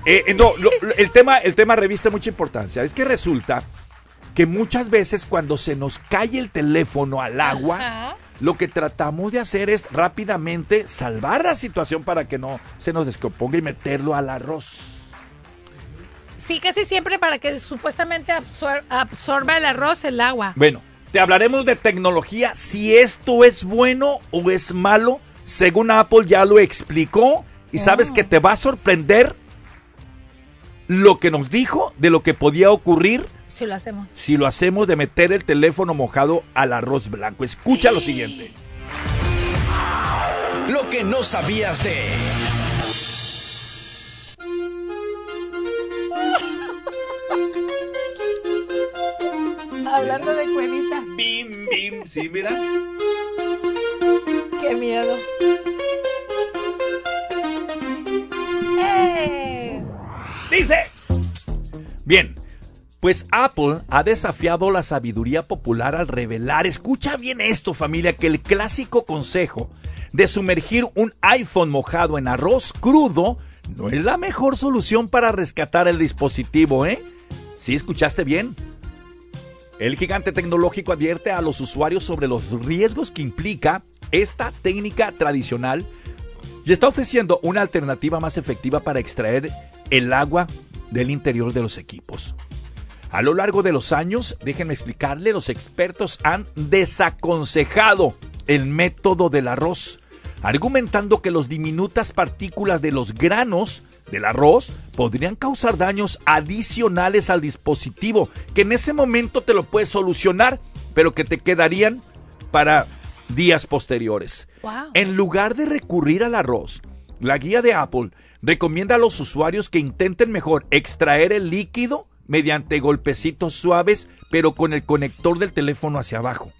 Eh, eh, no, lo- el, tema, el tema reviste mucha importancia. Es que resulta que muchas veces cuando se nos cae el teléfono al agua, lo que tratamos de hacer es rápidamente salvar la situación para que no se nos descomponga y meterlo al arroz. Sí, casi siempre para que supuestamente absor- absorba el arroz el agua. Bueno, te hablaremos de tecnología, si esto es bueno o es malo, según Apple ya lo explicó, y sabes que te va a sorprender lo que nos dijo de lo que podía ocurrir Si lo hacemos. si lo hacemos de meter el teléfono mojado al arroz blanco. Escucha lo siguiente. Lo que no sabías de. Hablando de cuevita. Bim, bim, sí, mira. Qué miedo. ¡Eh! Dice. Bien, pues Apple ha desafiado la sabiduría popular al revelar, escucha bien esto familia, que el clásico consejo de sumergir un iPhone mojado en arroz crudo no es la mejor solución para rescatar el dispositivo, ¿eh? ¿Sí escuchaste bien? El gigante tecnológico advierte a los usuarios sobre los riesgos que implica esta técnica tradicional y está ofreciendo una alternativa más efectiva para extraer el agua del interior de los equipos. A lo largo de los años, déjenme explicarle, los expertos han desaconsejado el método del arroz, argumentando que las diminutas partículas de los granos del arroz podrían causar daños adicionales al dispositivo, que en ese momento te lo puedes solucionar, pero que te quedarían para días posteriores. En lugar de recurrir al arroz, la guía de Apple recomienda a los usuarios que intenten mejor extraer el líquido mediante golpecitos suaves, pero con el conector del teléfono hacia abajo.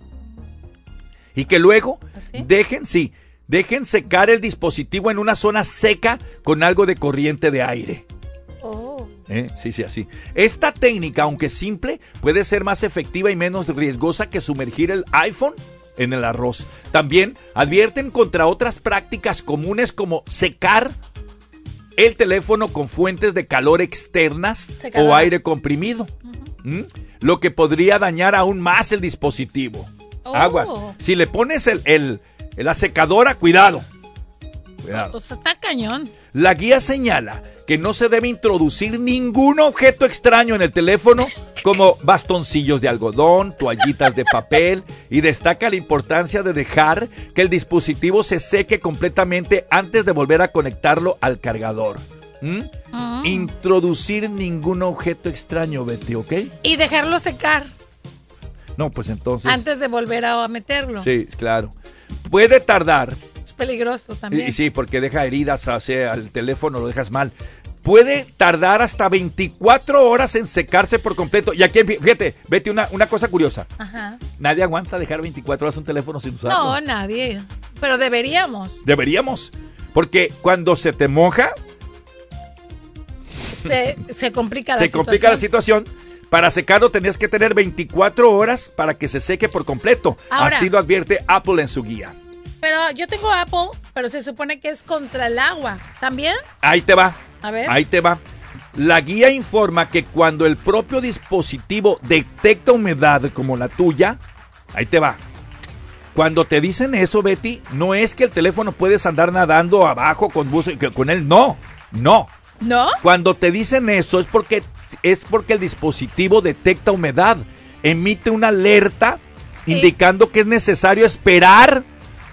Y que luego dejen, sí, dejen secar el dispositivo en una zona seca con algo de corriente de aire. ¿Eh? Sí, sí, así. Esta técnica, aunque simple, puede ser más efectiva y menos riesgosa que sumergir el iPhone en el arroz. También advierten contra otras prácticas comunes como secar el teléfono con fuentes de calor externas o aire comprimido. ¿Mm? Lo que podría dañar aún más el dispositivo. Oh. Aguas. Si le pones el, el- la secadora, cuidado. Cuidado. Pues está cañón. La guía señala que no se debe introducir ningún objeto extraño en el teléfono, como bastoncillos de algodón, toallitas de papel, y destaca la importancia de dejar que el dispositivo se seque completamente antes de volver a conectarlo al cargador. ¿Mm? Ah. Introducir ningún objeto extraño, Betty, ¿ok? Y dejarlo secar No, pues entonces. antes de volver a meterlo. Sí, claro. Puede tardar peligroso también. Y, sí, porque deja heridas hacia el teléfono, lo dejas mal. Puede tardar hasta 24 horas en secarse por completo. Y aquí, fíjate, vete una, una cosa curiosa. Ajá. Nadie aguanta dejar 24 horas un teléfono sin usarlo. No, nadie. Pero deberíamos. Deberíamos. Porque cuando se te moja, Se, se complica la se situación. complica la situación. Para secarlo tenías que tener 24 horas para que se seque por completo. Ahora- Así lo advierte Apple en su guía. Pero yo tengo Apple, pero se supone que es contra el agua. ¿También? Ahí te va. A ver. Ahí te va. La guía informa que cuando el propio dispositivo detecta humedad como la tuya, ahí te va. Cuando te dicen eso, Betty, no es que el teléfono puedes andar nadando abajo con buzo con él, no, no. ¿No? Cuando te dicen eso es porque es porque el dispositivo detecta humedad, emite una alerta indicando que es necesario esperar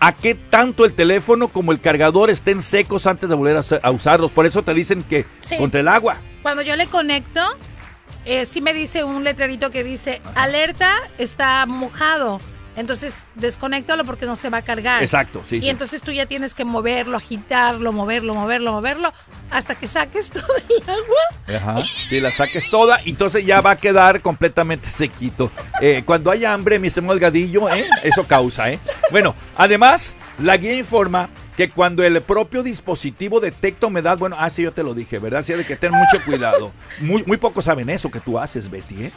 a que tanto el teléfono como el cargador estén secos antes de volver a, usarlos. Por eso te dicen que Sí. contra el agua. Cuando yo le conecto, eh, sí me dice un letrerito que dice, alerta, está mojado. Entonces, desconéctalo porque no se va a cargar. Exacto, sí, Y sí. entonces tú ya tienes que moverlo, agitarlo, moverlo, moverlo, moverlo, hasta que saques todo el agua. Ajá. Si la saques toda, entonces ya va a quedar completamente sequito. Eh, cuando hay hambre, mi estimado Delgadillo, ¿eh? eso causa, ¿eh? Bueno, además, la guía informa que cuando el propio dispositivo detecta humedad, bueno, ah, sí, yo te lo dije, ¿verdad? Así de que ten mucho cuidado. Muy, muy pocos saben eso que tú haces, Betty, ¿eh?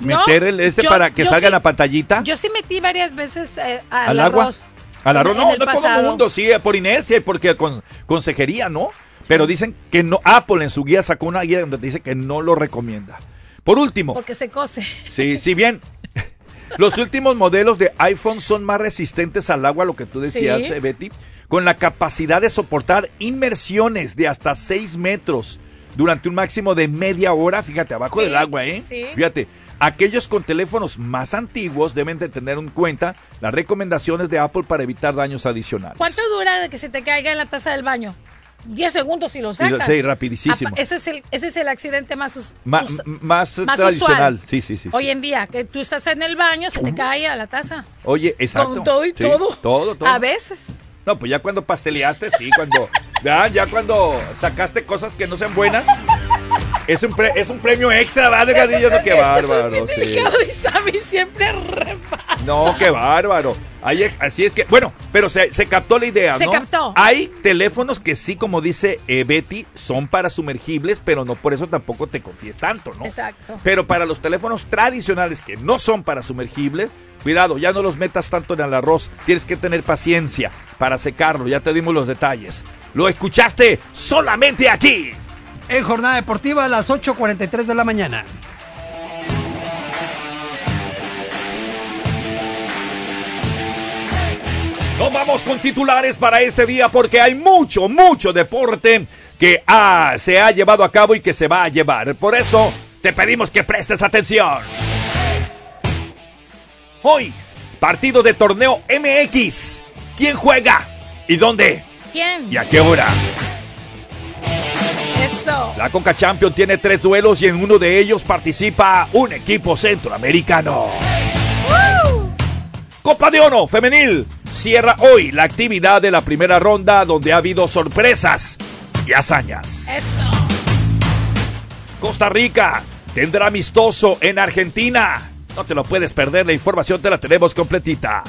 No, Meter el ese yo- para que salga sí- en la pantallita. Yo sí metí varias veces eh, al, ¿Al agua? arroz. Al arroz, no, no todo el pasado. mundo, sí, por inercia y porque con consejería, ¿no? Pero dicen que no, Apple en su guía sacó una guía donde dice que no lo recomienda. Por último, Porque se cose. Sí, si bien los últimos modelos de iPhone son más resistentes al agua, lo que tú decías, Sí. eh, Betty, con la capacidad de soportar inmersiones de hasta 6 metros durante un máximo de media hora, fíjate, abajo Sí, del agua, ¿eh? sí. Fíjate, aquellos con teléfonos más antiguos deben de tener en cuenta las recomendaciones de Apple para evitar daños adicionales. ¿Cuánto dura de que se te caiga en la taza del baño? 10 segundos si lo sacas. sí, rapidísimo. Ese es el, ese es el accidente más, us- Ma- us- m- más, más tradicional, usual. sí, sí, sí. sí. Hoy en día, que tú estás en el baño, se te cae a la taza. Oye, exacto. Con todo y Sí, todo. Todo, todo. A veces. No, pues ya cuando pasteleaste, sí, cuando. ya, ya cuando sacaste cosas que no sean buenas. Es un, pre- es un premio extra, ¿va, Delgadillo? No, qué bárbaro, sí. Sammy siempre re- No, qué bárbaro. Ahí así es que, bueno, pero se, se captó la idea, Se ¿no? captó. Hay teléfonos que sí, como dice eh, Betty, son para sumergibles, pero no por eso tampoco te confíes tanto, ¿no? Exacto. Pero para los teléfonos tradicionales que no son para sumergibles, cuidado, ya no los metas tanto en el arroz. Tienes que tener paciencia para secarlo. Ya te dimos los detalles. Lo escuchaste solamente aquí. En jornada deportiva a las 8.43 de la mañana. Nos vamos con titulares para este día porque hay mucho, mucho deporte que ah, se ha llevado a cabo y que se va a llevar. Por eso te pedimos que prestes atención. Hoy, partido de torneo MX. ¿Quién juega? ¿Y dónde? ¿Quién? ¿Y a qué hora? Eso. La Conca Champion tiene tres duelos y en uno de ellos participa un equipo centroamericano. Copa de Oro Femenil cierra hoy la actividad de la primera ronda donde ha habido sorpresas y hazañas. Eso. Costa Rica tendrá amistoso en Argentina. No te lo puedes perder, la información te la tenemos completita.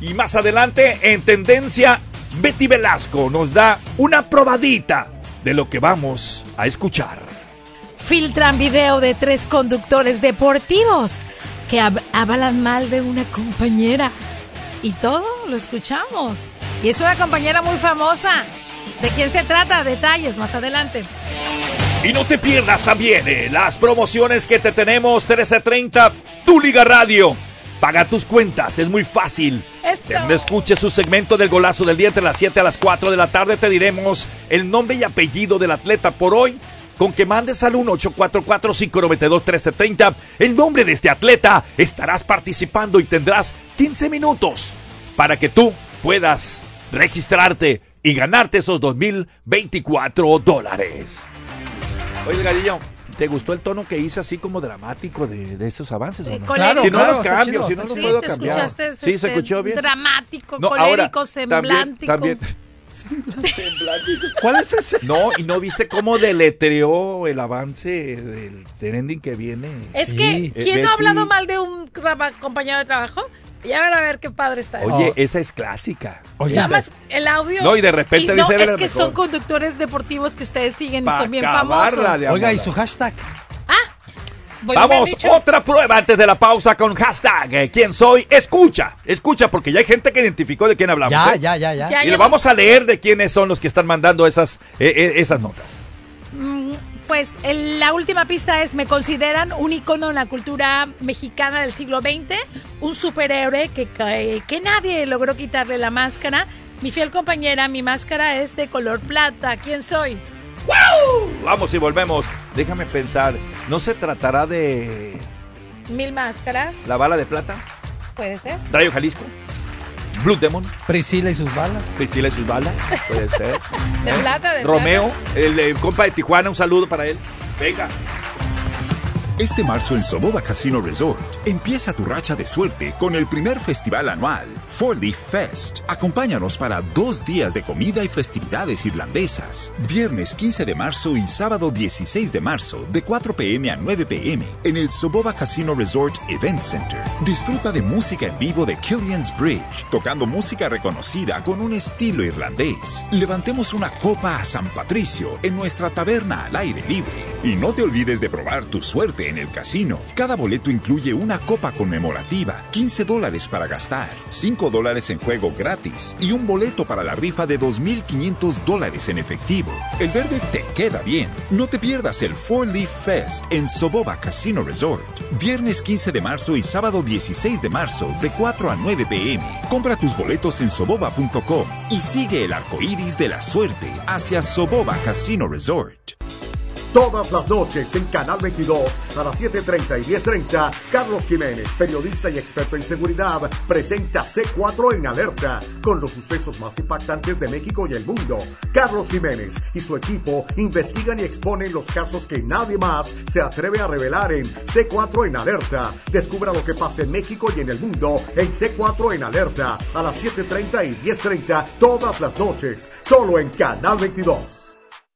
Y más adelante, en tendencia, Betty Velasco nos da una probadita de lo que vamos a escuchar. Filtran video de tres conductores deportivos que hab- hablan mal de una compañera. Y todo lo escuchamos. Y es una compañera muy famosa. ¿De quién se trata? Detalles más adelante. Y no te pierdas también eh, las promociones que te tenemos 1330 Tu Liga Radio. Paga tus cuentas, es muy fácil. Te escuche su segmento del golazo del día entre las 7 a las 4 de la tarde. Te diremos el nombre y apellido del atleta por hoy. Con que mandes al 1-844-592-1330 el nombre de este atleta, estarás participando y tendrás 15 minutos para que tú puedas registrarte y ganarte esos 2024 dólares. Oye, Galillo, ¿te gustó el tono que hice así como dramático de, de esos avances? o no? colérico. si no Claro, los cambio, si no los sí, puedo te cambiar. escuchaste, sí, se este, escuchó bien. Dramático, No, ahora, colérico, también- semblántico. también- ¿Cuál es ese? No, y no viste cómo deletreó el avance del trending que viene. Es que, Eh, ¿quién no ha hablado mal de un compañero de trabajo? Y ahora a ver qué padre está eso. Oye, esa es clásica. Y nada más el audio. No, y de repente y no, dice, "Eres es que mejor". son conductores deportivos que ustedes siguen y son bien famosos. de Oiga, ¿y su hashtag? Han Vamos, otra prueba antes de la pausa con hashtag eh, ¿Quién soy? Escucha, escucha, porque ya hay gente que identificó de quién hablamos. Ya, ¿eh? ya, ya, ya. Ya y le vamos a leer de quiénes son los que están mandando esas, eh, eh, esas notas. Pues la última pista es, me consideran un icono en la cultura mexicana del siglo XX, un superhéroe que, que, que nadie logró quitarle la máscara. Mi fiel compañera, mi máscara es de color plata. ¿Quién soy? Vamos y volvemos. Déjame pensar, ¿no se tratará de Mil máscaras, la bala de plata? puede ser. Rayo Jalisco. Blue Demon. Priscila y sus balas. Priscila y sus balas. Puede ser. De plata, de Romeo, el, eh, compa de Tijuana, un saludo para él. Venga. Este marzo en Soboba Casino Resort empieza tu racha de suerte con el primer festival anual, Four Leaf Fest. Acompáñanos para dos días de comida y festividades irlandesas. Viernes 15 de marzo y sábado 16 de marzo, de 4 pm a 9 pm, en el Soboba Casino Resort Event Center. Disfruta de música en vivo de Killian's Bridge, tocando música reconocida con un estilo irlandés. Levantemos una copa a San Patricio en nuestra taberna al aire libre. Y no te olvides de probar tu suerte en el casino. Cada boleto incluye una copa conmemorativa, 15 dólares para gastar, 5 dólares en juego gratis y un boleto para la rifa de 2.500 dólares en efectivo. El verde te queda bien. No te pierdas el Four Leaf Fest en Soboba Casino Resort. Viernes 15 de marzo y sábado 16 de marzo de 4 a 9 pm. Compra tus boletos en soboba.com y sigue el arco iris de la suerte hacia Soboba Casino Resort. Todas las noches en Canal 22 a las 7.30 y 10.30, Carlos Jiménez, periodista y experto en seguridad, presenta C4 en alerta con los sucesos más impactantes de México y el mundo. Carlos Jiménez y su equipo investigan y exponen los casos que nadie más se atreve a revelar en C4 en alerta. Descubra lo que pasa en México y en el mundo en C4 en alerta a las 7.30 y 10.30 todas las noches, solo en Canal 22.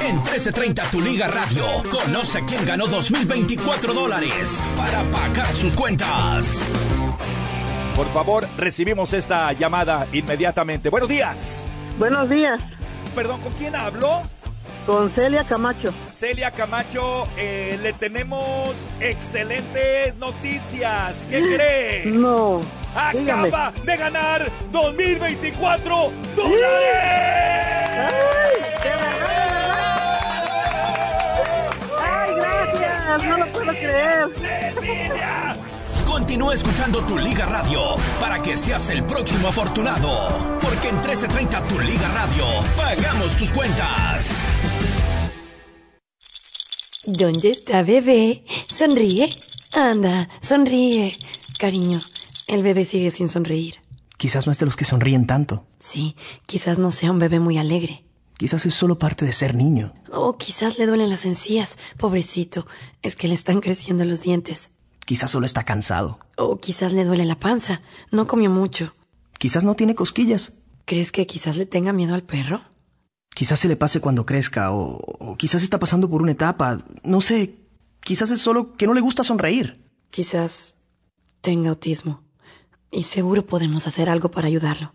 En 1330 Tu Liga Radio, conoce quién ganó 2024 dólares para pagar sus cuentas. Por favor, recibimos esta llamada inmediatamente. Buenos días. Buenos días. Perdón, ¿con quién hablo? Con Celia Camacho. Celia Camacho, eh, le tenemos excelentes noticias. ¿Qué cree? No. Acaba de ganar 2024 dólares. ¡Ay, Continúa escuchando Tu Liga Radio para que seas el próximo afortunado. Porque en 1330 Tu Liga Radio pagamos tus cuentas. ¿Dónde está bebé? Sonríe. Anda, sonríe. Cariño, el bebé sigue sin sonreír. Quizás no es de los que sonríen tanto. Sí, quizás no sea un bebé muy alegre. Quizás es solo parte de ser niño. O quizás le duelen las encías. Pobrecito, es que le están creciendo los dientes. Quizás solo está cansado. O quizás le duele la panza. No comió mucho. Quizás no tiene cosquillas. ¿Crees que quizás le tenga miedo al perro? Quizás se le pase cuando crezca o, o quizás está pasando por una etapa. No sé. Quizás es solo que no le gusta sonreír. Quizás tenga autismo. Y seguro podemos hacer algo para ayudarlo.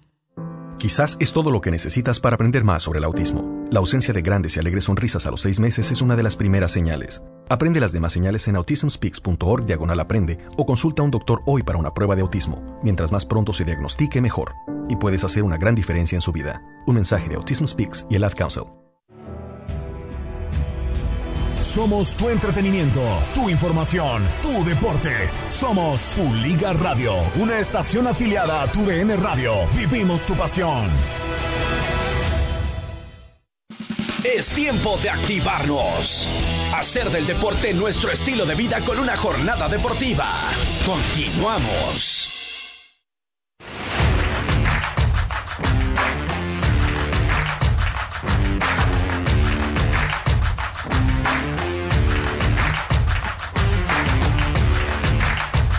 Quizás es todo lo que necesitas para aprender más sobre el autismo. La ausencia de grandes y alegres sonrisas a los seis meses es una de las primeras señales. Aprende las demás señales en autismspeaks.org diagonal aprende o consulta a un doctor hoy para una prueba de autismo. Mientras más pronto se diagnostique, mejor. Y puedes hacer una gran diferencia en su vida. Un mensaje de Autism Speaks y el Ad Council. Somos tu entretenimiento, tu información, tu deporte. Somos tu Liga Radio, una estación afiliada a tu DN Radio. Vivimos tu pasión. Es tiempo de activarnos. Hacer del deporte nuestro estilo de vida con una jornada deportiva. Continuamos.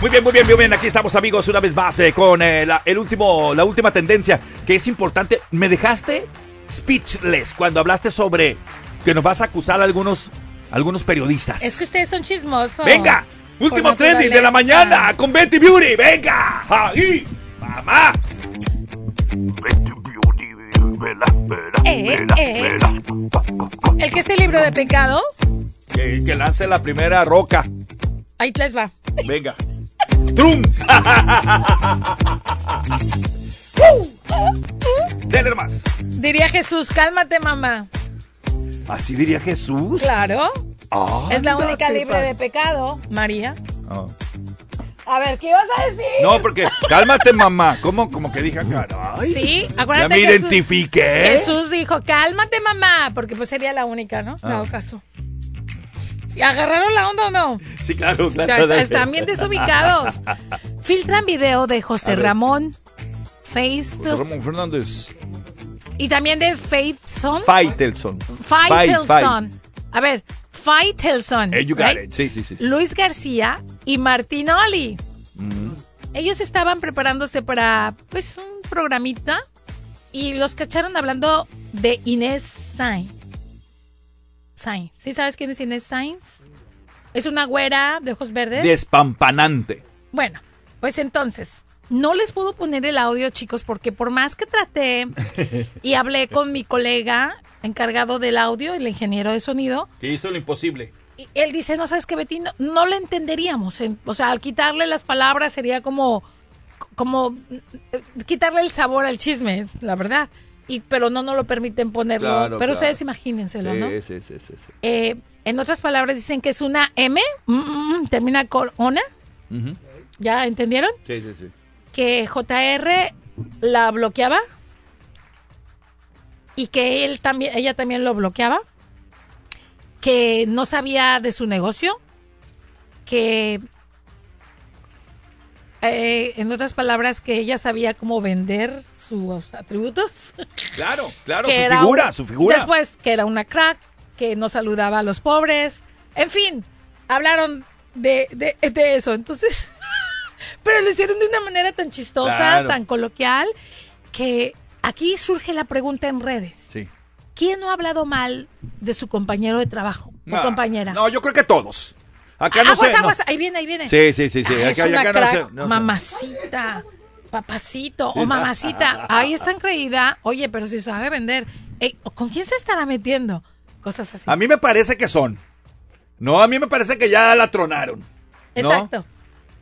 Muy bien, muy bien, muy bien. Aquí estamos, amigos, una vez más eh, con eh, la, el último, la última tendencia que es importante. Me dejaste speechless cuando hablaste sobre que nos vas a acusar a algunos, algunos periodistas. Es que ustedes son chismosos. ¡Venga! Último trending de la mañana con Betty Beauty. ¡Venga! ¡Ahí! ¡Mamá! Eh, eh. El que esté libro de pecado, Que, que lance la primera roca. ahí les va. Venga. ¡Trum! Denle más. Diría Jesús, cálmate, mamá. Así diría Jesús. Claro. es la única libre de pecado, María. Ah. A ver, ¿qué ibas a decir? No, porque cálmate, mamá. ¿Cómo, como que dije acá? Ay, Sí, Ya acuérdate me Jesús- identifiqué. Jesús dijo, cálmate, mamá, porque pues sería la única, ¿no? Ah. Dado caso. ¿Y ¿Agarraron la onda o no? Sí, claro, claro. está- están bien desubicados. Filtran video de José. Ramón, Face José Ramón Fernández. y también de Faithson. Faitelson. Faitelson. A ver, Faitelson. Eh, you got right? it. Sí, sí, sí. sí. Luis García y Martinoli. Mm. Ellos estaban preparándose para, pues, un programita y los cacharon hablando de Inés Sainz. Sainz. ¿Sí sabes quién es Inés Sainz? Es una güera de ojos verdes. Despampanante. Bueno, pues entonces, no les puedo poner el audio, chicos, porque por más que traté y hablé con mi colega encargado del audio, el ingeniero de sonido, Que hizo lo imposible. y él dice, no sabes qué, Betty, no, no le entenderíamos. En- O sea, al quitarle las palabras sería como, como eh, quitarle el sabor al chisme, la verdad. Y, pero no nos lo permiten ponerlo. Claro, pero claro. ustedes imagínenselo, sí, ¿no? Sí, sí, sí, sí. Eh, en otras palabras dicen que es una M, mm, mm, mm, termina con ona. ¿ya entendieron? Sí, sí, sí. que JR la bloqueaba y que él también, ella también lo bloqueaba, que no sabía de su negocio, que eh, en otras palabras que ella sabía cómo vender sus atributos. Claro, claro, su figura, un- su figura. Después que era una crack, que no saludaba a los pobres, en fin, hablaron de, de, de eso. Entonces, pero lo hicieron de una manera tan chistosa, Claro. tan coloquial, que aquí surge la pregunta en redes. Sí. ¿Quién no ha hablado mal de su compañero de trabajo o No, compañera? No, yo creo que todos. Acá no aguas, no. aguas, ahí viene, ahí viene. Sí, sí, sí, sí. Ah, Acá- acá no sé, crack, no mamacita, papacito o mamacita. Ahí está creída. Oye, pero si sabe vender. Ey, ¿Con quién se estará metiendo? Cosas así. A mí me parece que son. No, a mí me parece que ya la tronaron. Exacto.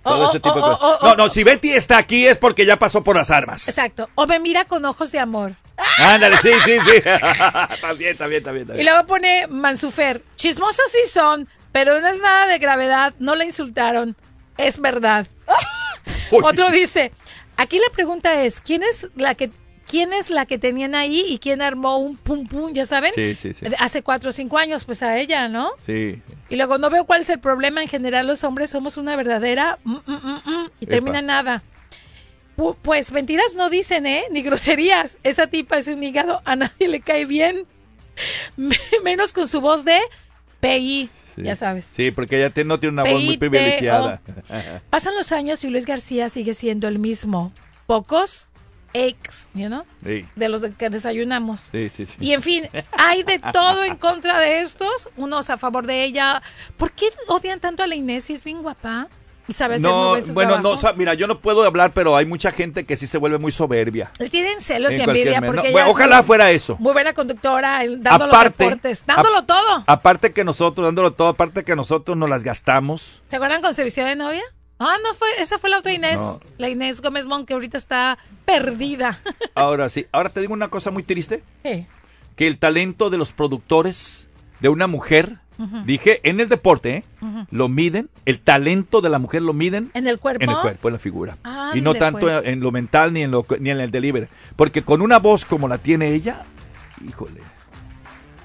Todo ese tipo de cosas. No, no, si Betty está aquí es porque ya pasó por las armas. Exacto. O me mira con ojos de amor. Ándale, sí, sí, sí. está bien, está bien, está bien. está Y bien. luego pone Mansufer. Chismosos sí son, pero no es nada de gravedad. No la insultaron. Es verdad. Otro dice, aquí la pregunta es, ¿quién es la que quién es la que tenían ahí y quién armó un pum pum, ya saben? Sí, sí, sí. Hace cuatro o cinco años, pues a ella, ¿no? Sí. Y luego no veo cuál es el problema. En general, los hombres somos una verdadera mm, mm, mm, y Epa. termina nada. Pu- Pues mentiras no dicen, ¿eh? Ni groserías. Esa tipa es un hígado, a nadie le cae bien. Me- Menos con su voz de PI, Sí. ya sabes. Sí, porque ella no tiene una voz muy privilegiada. Pasan los años y Luis García sigue siendo el mismo. Pocos ex, you know, Sí, de los que desayunamos. sí, sí. sí. Y en fin, hay de todo en contra de estos, unos a favor de ella. ¿Por qué odian tanto a la Inés si es bien guapa? Y sabe hacer No, bueno, no, trabajo. o sea, mira, yo no puedo hablar, pero hay mucha gente que sí se vuelve muy soberbia. Tienen celos En y envidia porque no, ella bueno, es ojalá muy- fuera eso. Muy buena conductora, dando Aparte- los reportes, dándolo todo. Aparte que nosotros, dándolo todo, aparte que nosotros nos las gastamos. ¿Se acuerdan con se vistió de novia? Ah, no fue, esa fue la otra Inés, No. la Inés Gómez Mon, que ahorita está perdida. Ahora sí, ahora te digo una cosa muy triste, ¿Qué? que el talento de los productores de una mujer, Dije, en el deporte, ¿eh? Lo miden, el talento de la mujer lo miden ¿En el cuerpo? en el cuerpo, en la figura. Y no tanto pues. en lo mental ni en, lo, ni en el delivery. Porque con una voz como la tiene ella, híjole,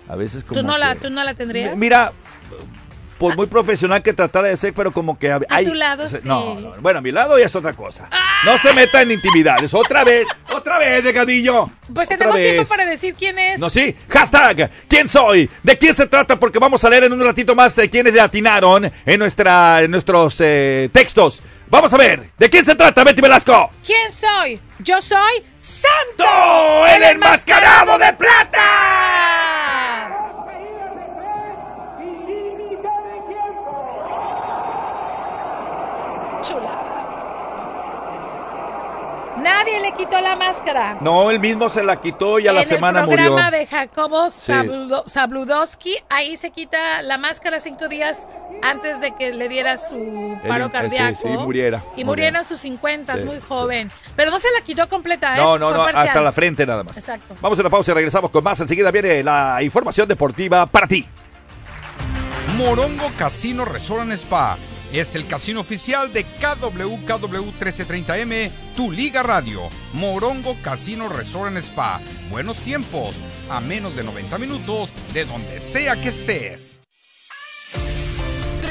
a veces como ¿Tú no, la, ¿Tú no la tendrías? Mira, por muy profesional que tratara de ser, pero como que... A hay- tu lado, no, sí. no, bueno, a mi lado ya es otra cosa. No se meta en intimidades. Otra vez, otra vez, Delgadillo. Pues Otra tenemos tiempo vez. para decir quién es. No, sí. Hashtag, ¿quién soy? ¿De quién se trata? Porque vamos a leer en un ratito más de quiénes le atinaron en, nuestra, en nuestros eh, textos. Vamos a ver, ¿de quién se trata, Betty Velasco? ¿Quién soy? Yo soy Santo, ¡Oh, el enmascarado de plata. Chulada. Nadie le quitó la máscara. No, él mismo se la quitó y a la en semana el murió. programa de Jacobo Sí. Zabludowski, ahí se quita la máscara cinco días antes de que le diera su paro eh, cardíaco. sí, sí, muriera, Y muriera. en sus 50, Sí, muy joven. Pero no se la quitó completa, ¿eh? No, no, Fue no, parcial. hasta la frente nada más. Exacto. Vamos a una pausa y regresamos con más. Enseguida viene la información deportiva para ti. Morongo Casino Resort and Spa es el casino oficial de KWKW 1330M, tu liga radio. Morongo Casino Resort and Spa. Buenos tiempos, a menos de 90 minutos de donde sea que estés.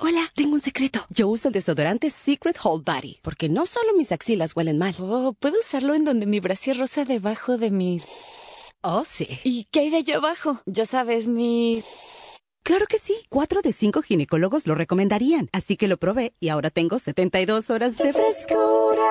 Hola, tengo un secreto. Yo uso el desodorante Secret Hold Body porque no solo mis axilas huelen mal. Oh, ¿puedo usarlo en donde mi brasier rosa debajo de mis... Oh, sí. ¿Y qué hay de allá abajo? Ya sabes, mis... Claro que sí. Cuatro de cinco ginecólogos lo recomendarían. Así que lo probé y ahora tengo 72 horas de frescura.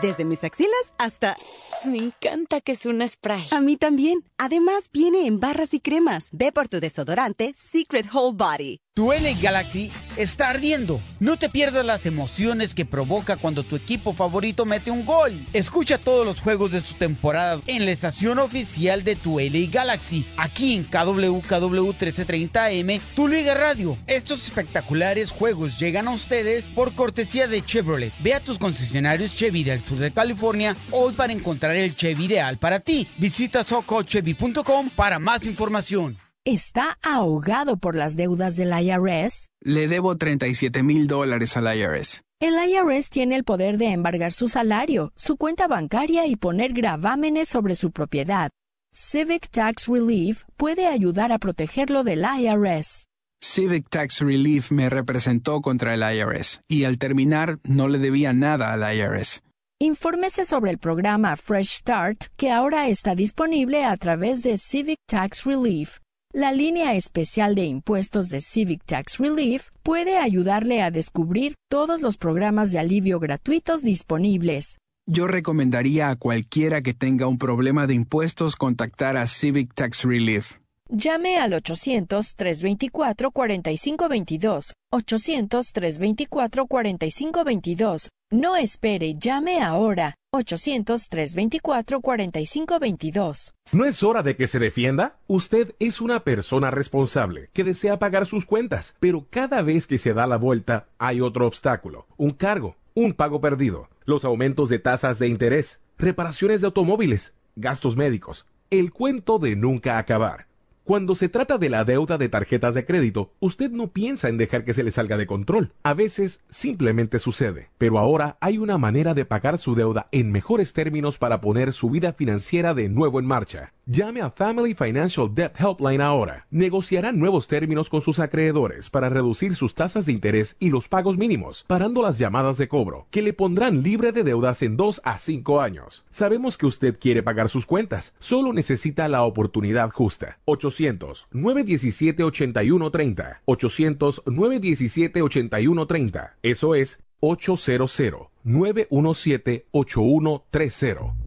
Desde mis axilas hasta... Me encanta que es un spray. A mí también. Además, viene en barras y cremas. Ve por tu desodorante Secret Hold Body. Tu LA Galaxy está ardiendo. No te pierdas las emociones que provoca cuando tu equipo favorito mete un gol. Escucha todos los juegos de su temporada en la estación oficial de tu LA Galaxy, aquí en KWKW 1330M, tu Liga Radio. Estos espectaculares juegos llegan a ustedes por cortesía de Chevrolet. Ve a tus concesionarios Chevy del sur de California hoy para encontrar el Chevy ideal para ti. Visita socochevy.com para más información. ¿Está ahogado por las deudas del IRS? Le debo 37 mil dólares al IRS. El IRS tiene el poder de embargar su salario, su cuenta bancaria y poner gravámenes sobre su propiedad. Civic Tax Relief puede ayudar a protegerlo del IRS. Civic Tax Relief me representó contra el IRS y al terminar no le debía nada al IRS. Infórmese sobre el programa Fresh Start que ahora está disponible a través de Civic Tax Relief. La línea especial de impuestos de Civic Tax Relief puede ayudarle a descubrir todos los programas de alivio gratuitos disponibles. Yo recomendaría a cualquiera que tenga un problema de impuestos contactar a Civic Tax Relief. Llame al 800-324-4522. 800-324-4522. No espere, llame ahora. 800-324-4522. ¿No es hora de que se defienda? Usted es una persona responsable que desea pagar sus cuentas, pero cada vez que se da la vuelta hay otro obstáculo, un cargo, un pago perdido, los aumentos de tasas de interés, reparaciones de automóviles, gastos médicos, el cuento de nunca acabar. Cuando se trata de la deuda de tarjetas de crédito, usted no piensa en dejar que se le salga de control. A veces simplemente sucede. Pero ahora hay una manera de pagar su deuda en mejores términos para poner su vida financiera de nuevo en marcha. Llame a Family Financial Debt Helpline ahora. Negociarán nuevos términos con sus acreedores para reducir sus tasas de interés y los pagos mínimos, parando las llamadas de cobro, que le pondrán libre de deudas en 2 a 5 años. Sabemos que usted quiere pagar sus cuentas, solo necesita la oportunidad justa. 800-917-8130. 800-917-8130. Eso es 800-917-8130.